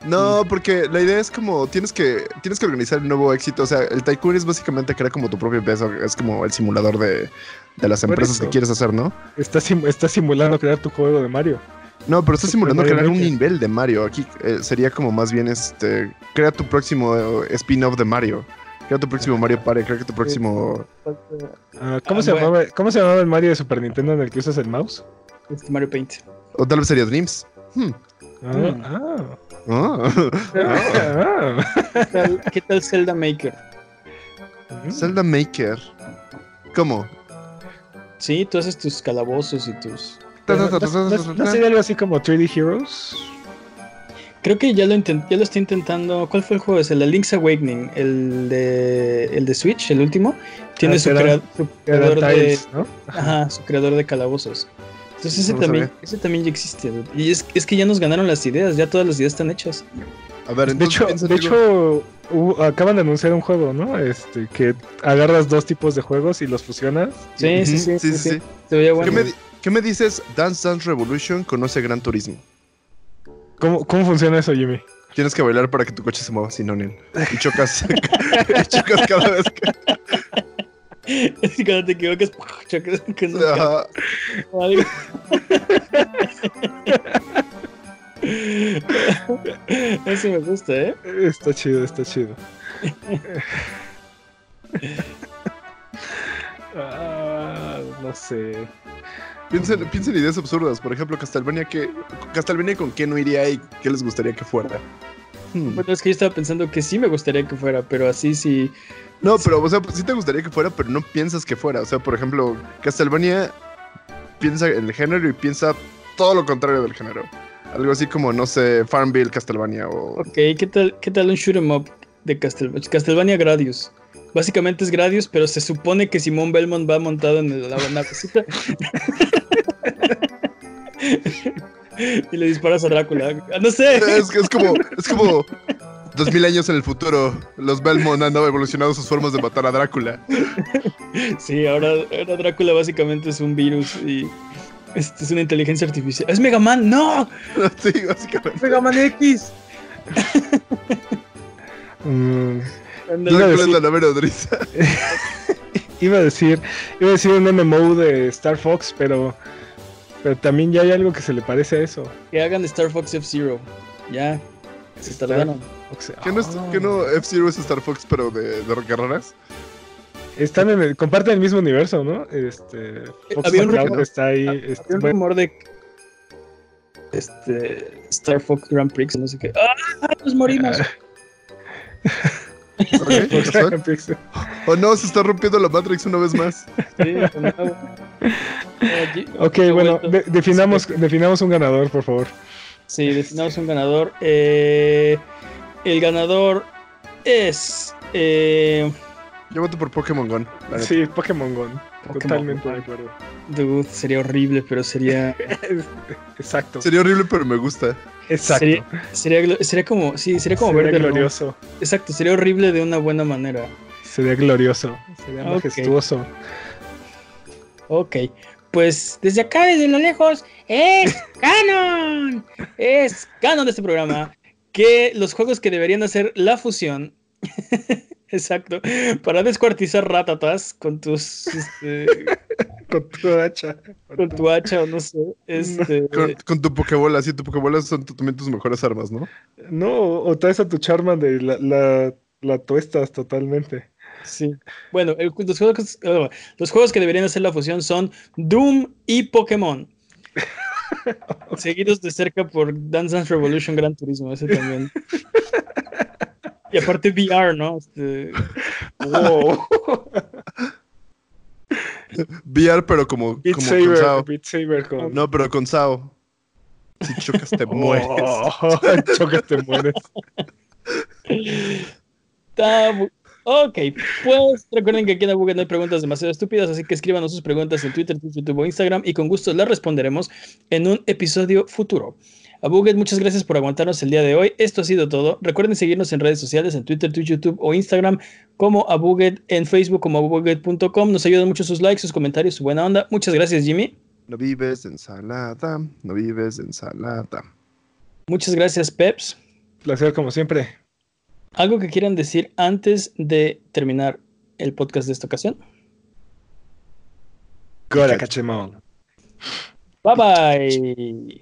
No, porque la idea es como tienes que tienes que organizar un nuevo éxito. O sea, el Tycoon es básicamente crear como tu propio peso. Es como el simulador de, de las empresas que quieres hacer, ¿no? Estás sim- estás simulando crear tu juego de Mario. No, pero estás simulando Mario crear un nivel de Mario. Aquí eh, sería como más bien este. Crea tu próximo eh, spin-off de Mario. Crea tu próximo Mario Party. Crea tu próximo. Ah, ¿cómo, Ah, se bueno. llamaba, ¿Cómo se llamaba el Mario de Super Nintendo en el que usas el mouse? Este Mario Paint. O tal vez sería Dreams. Hmm. Ah, Mm. ah. Ah. Ah. ¿Qué tal, qué tal Zelda Maker? Zelda Maker. ¿Cómo? Sí, tú haces tus calabozos y tus. ¿No, no- no sería algo así como 3D Heroes? Creo que ya lo, intent- ya lo está intentando. ¿Cuál fue el juego? Es el de Link's Awakening, el de, el de Switch, el último. Tiene Ah, su, crea- creador de, ajá, su creador de calabozos. Entonces ese también, ese también ya existe. Y es, es que ya nos ganaron las ideas, ya todas las ideas están hechas. A ver, De hecho, de hecho acaban de anunciar un juego, ¿no? Este, que agarras dos tipos de juegos y los fusionas. Sí, sí, sí, sí, sí. sí. Se veía ¿Qué, bueno. me, qué me dices? Dance Dance Revolution conoce Gran Turismo. ¿Cómo, cómo funciona eso, Jimmy? Tienes que bailar para que tu coche se mueva sin O'Neill. Y chocas, y chocas cada vez que. Y cuando te equivocas, chocas con Eso me gusta, ¿eh? Está chido, está chido. Ah, no sé. Piensa, en- ideas absurdas. Por ejemplo, Castlevania, que, Castlevania con qué no iría y qué les gustaría que fuera. Hmm. Bueno, es que yo estaba pensando que sí me gustaría que fuera, pero así sí. No, pero, o sea, sí te gustaría que fuera, pero no piensas que fuera. O sea, por ejemplo, Castlevania piensa en el género y piensa todo lo contrario del género. Algo así como, no sé, Farmville, Castlevania o... Ok, ¿qué tal, qué tal un shoot 'em up de Castel Castlevania Gradius? Básicamente es Gradius, pero se supone que Simón Belmont va montado en la navecita. y le disparas a Drácula. Ah, No sé. Es, es como, es como dos mil años en el futuro. Los Belmont han evolucionado sus formas de matar a Drácula. Sí, ahora, ahora Drácula básicamente es un virus y este es una inteligencia artificial. ¡Es Mega Man! ¡No! Sí, básicamente. ¡Mega Man X! Mm. Iba a decir- la nave iba a decir, iba a decir un MMO de Star Fox, pero, pero también ya hay algo que se le parece a eso. Que hagan Star Fox F-Zero. Ya. Se tardaron. O sea, ¿Qué no, es- no F-Zero es Star Fox, pero de, de carreras? Están en el, comparten el mismo universo, ¿no? Este, Fox había un Cloud rumor- está ahí. Había este, un bueno, rumor de este Star Fox Grand Prix, no sé qué. ¡Ah! Nos morimos. ¿qué pasó? Oh no, se está rompiendo la Matrix una vez más. Sí. Allí- ok, bueno, de- definamos, definamos un ganador, por favor. Sí, definamos un ganador. Eh, el ganador es. Eh, Yo voto por Pokémon neta. Sí, Pokémon Go. Pokémon Totalmente Go. de acuerdo. dude, sería horrible, pero sería. Exacto. Sería horrible, pero me gusta. Exacto. Sería, sería, como. Sí, sería como Sería verde. ¿no? glorioso. Exacto, sería horrible de una buena manera. Sería glorioso. Sería Ok. majestuoso. Ok, pues desde acá, desde lo lejos, es canon. Es canon de este programa que los juegos que deberían hacer la fusión, exacto, para descuartizar ratatas con tus, este, Con tu hacha. con tu hacha o no sé, este, Con, con tu Pokébola, sí, tu Pokébola son tu- también tus mejores armas, ¿no? No, o traes a tu Charmander y la, la, la tuestas totalmente. sí. Bueno, el- los, juegos, oh, los juegos que deberían hacer la fusión son Doom y Pokémon. Seguidos de cerca por Dance Dance Revolution Gran Turismo, ese también. Y aparte VR, ¿no? Este, Wow. VR, pero como, Beat como con Saber, Sao. Beat Saber con. No, pero con Sao. Si chocas, te mueres. Oh, chocas, te mueres. está Ok, pues recuerden que aquí en Abuget no hay preguntas demasiado estúpidas, así que escríbanos sus preguntas en Twitter, YouTube o Instagram y con gusto las responderemos en un episodio futuro. Abuget, muchas gracias por aguantarnos el día de hoy. Esto ha sido todo. Recuerden seguirnos en redes sociales, en Twitter, Twitch, YouTube o Instagram como Abuget, en Facebook como abuget.com. Nos ayudan mucho sus likes, sus comentarios, su buena onda. Muchas gracias, Jimmy. No vives de ensalada, no vives de ensalada. Muchas gracias, Peps. Placer como siempre. ¿Algo que quieran decir antes de terminar el podcast de esta ocasión? Gora Cachemón. Bye bye.